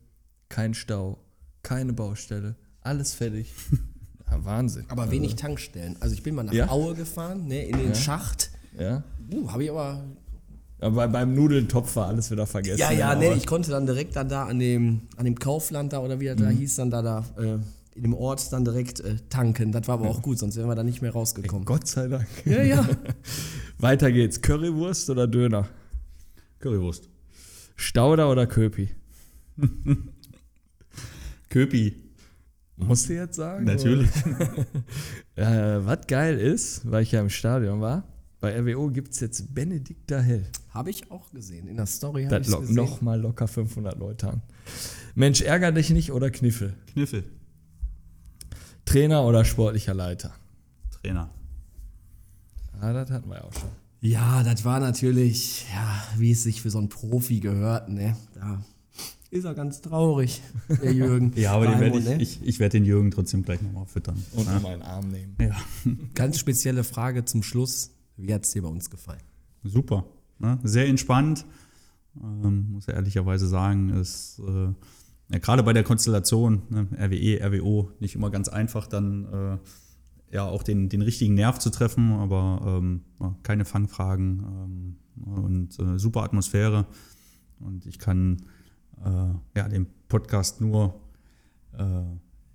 [SPEAKER 1] kein Stau, keine Baustelle, alles fertig. Ja, Wahnsinn.
[SPEAKER 2] Aber wenig Tankstellen. Also ich bin mal nach
[SPEAKER 1] Ja?
[SPEAKER 2] Aue gefahren, ne, in den Schacht.
[SPEAKER 1] Ja.
[SPEAKER 2] Uh, habe ich aber
[SPEAKER 1] Aber beim Nudelntopf war alles wieder vergessen.
[SPEAKER 2] Ja, ja,
[SPEAKER 1] Aber-
[SPEAKER 2] nee, ich konnte dann direkt dann da an dem, an dem Kaufland da oder wie da
[SPEAKER 1] Mhm.
[SPEAKER 2] hieß, dann da, da äh, in dem Ort dann direkt äh, tanken. Das war aber auch gut, sonst wären wir da nicht mehr rausgekommen.
[SPEAKER 1] Gott sei Dank.
[SPEAKER 2] Ja, ja.
[SPEAKER 1] Weiter geht's. Currywurst oder Döner?
[SPEAKER 3] Currywurst.
[SPEAKER 1] Stauder oder Köpi?
[SPEAKER 3] Köpi.
[SPEAKER 1] Musst du jetzt sagen?
[SPEAKER 3] Natürlich.
[SPEAKER 1] Äh, was geil ist, weil ich ja im Stadion war, bei RWO gibt es jetzt Benedikter Hell.
[SPEAKER 2] Habe ich auch gesehen. In der Story habe ich
[SPEAKER 1] lockt
[SPEAKER 2] gesehen.
[SPEAKER 1] nochmal locker 500 Leute an. Mensch, ärger dich nicht oder Kniffel?
[SPEAKER 3] Kniffel.
[SPEAKER 1] Trainer oder sportlicher Leiter?
[SPEAKER 3] Trainer.
[SPEAKER 1] Ah, das hatten wir ja auch schon.
[SPEAKER 2] Ja, das war natürlich, ja, wie es sich für so einen Profi gehört, ne? Da ist er ganz traurig, der Jürgen.
[SPEAKER 3] Ja, aber den werd
[SPEAKER 2] Raimund,
[SPEAKER 3] ich,
[SPEAKER 2] ne?
[SPEAKER 3] ich, ich werde den Jürgen trotzdem gleich nochmal füttern.
[SPEAKER 1] Und
[SPEAKER 3] Ja.
[SPEAKER 1] nochmal einen Arm nehmen.
[SPEAKER 3] Ja.
[SPEAKER 2] Ganz spezielle Frage zum Schluss. Wie hat es dir bei uns gefallen?
[SPEAKER 3] Super. Ne? Sehr entspannt. Ähm, muss ja ehrlicherweise sagen, ist äh, ja, gerade bei der Konstellation ne, RWE, RWO nicht immer ganz einfach, dann äh, ja auch den, den richtigen Nerv zu treffen, aber ähm, keine Fangfragen ähm, und äh, super Atmosphäre. Und ich kann äh, ja, den Podcast nur äh,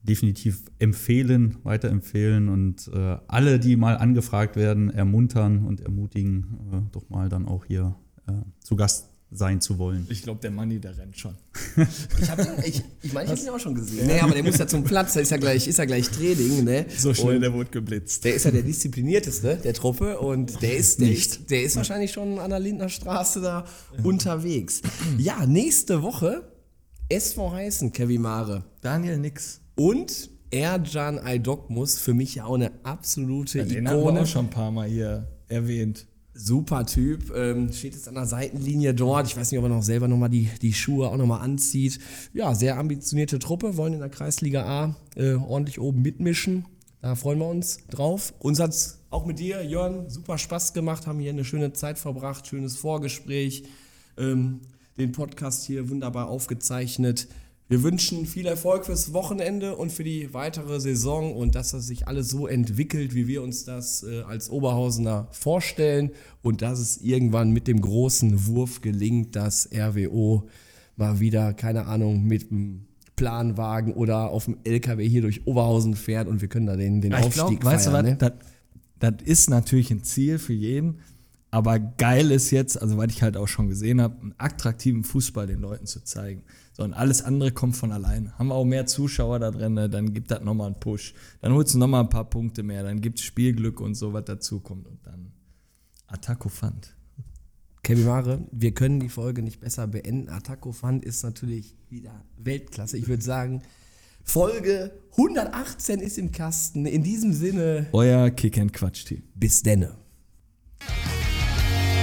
[SPEAKER 3] definitiv empfehlen, weiterempfehlen und äh, alle, die mal angefragt werden, ermuntern und ermutigen, äh, doch mal dann auch hier äh, zu Gast sein zu wollen.
[SPEAKER 1] Ich glaube, der Manni, der rennt schon.
[SPEAKER 2] Ich habe ihn, ich, ich meine, ich habe ihn auch schon gesehen. Nee, aber der muss ja zum Platz, da ist ja gleich, ist ja gleich Training, ne?
[SPEAKER 1] So schnell,
[SPEAKER 2] Und
[SPEAKER 1] der wurde geblitzt.
[SPEAKER 2] der ist ja der disziplinierteste der Truppe und der ist, der ist, der ist wahrscheinlich schon an der Lindner Straße da unterwegs. Ja, nächste Woche SV heißen, Kevin Mare.
[SPEAKER 1] Daniel Nix.
[SPEAKER 2] Und Ercan Aydokmus, für mich ja auch eine absolute
[SPEAKER 1] Den haben wir
[SPEAKER 2] Ikone.
[SPEAKER 1] auch schon ein paar Mal hier erwähnt.
[SPEAKER 2] Super Typ, ähm, steht jetzt an der Seitenlinie dort. Ich weiß nicht, ob er noch selber nochmal die, die Schuhe auch nochmal anzieht. Ja, sehr ambitionierte Truppe, wollen in der Kreisliga A äh, ordentlich oben mitmischen. Da freuen wir uns drauf. Uns hat es auch mit dir, Jörn, super Spaß gemacht, haben hier eine schöne Zeit verbracht, schönes Vorgespräch, ähm, den Podcast hier wunderbar aufgezeichnet. Wir wünschen viel Erfolg fürs Wochenende und für die weitere Saison und dass das sich alles so entwickelt, wie wir uns das äh, als Oberhausener vorstellen und dass es irgendwann mit dem großen Wurf gelingt, dass RWO mal wieder, keine Ahnung, mit dem Planwagen oder auf dem LKW hier durch Oberhausen fährt und wir können da den, den
[SPEAKER 1] ich
[SPEAKER 2] Aufstieg
[SPEAKER 1] glaube, weißt du was,
[SPEAKER 2] feiern. ne?
[SPEAKER 1] das, das ist natürlich ein Ziel für jeden, aber geil ist jetzt, also was ich halt auch schon gesehen habe, einen attraktiven Fußball den Leuten zu zeigen. So, und alles andere kommt von alleine. Haben wir auch mehr Zuschauer da drin, ne, dann gibt das nochmal einen Push. Dann holst du nochmal ein paar Punkte mehr, dann gibt es Spielglück und so, was dazu kommt. Und dann Attacco Fund.
[SPEAKER 2] Kevin Mare, wir können die Folge nicht besser beenden. Attacco Fund ist natürlich wieder Weltklasse. Ich würde sagen, Folge 118 ist im Kasten. In diesem Sinne,
[SPEAKER 1] Euer Kick-and-Quatsch-Team.
[SPEAKER 2] bis denne.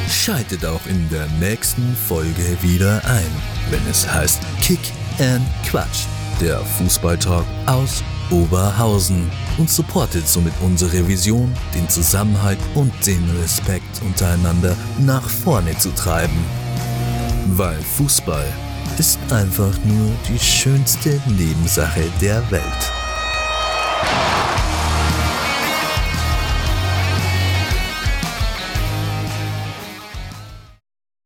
[SPEAKER 6] Schaltet auch in der nächsten Folge wieder ein, wenn es heißt Kick and Quatsch, der Fußballtalk aus Oberhausen und supportet somit unsere Vision, den Zusammenhalt und den Respekt untereinander nach vorne zu treiben. Weil Fußball ist einfach nur die schönste Nebensache der Welt.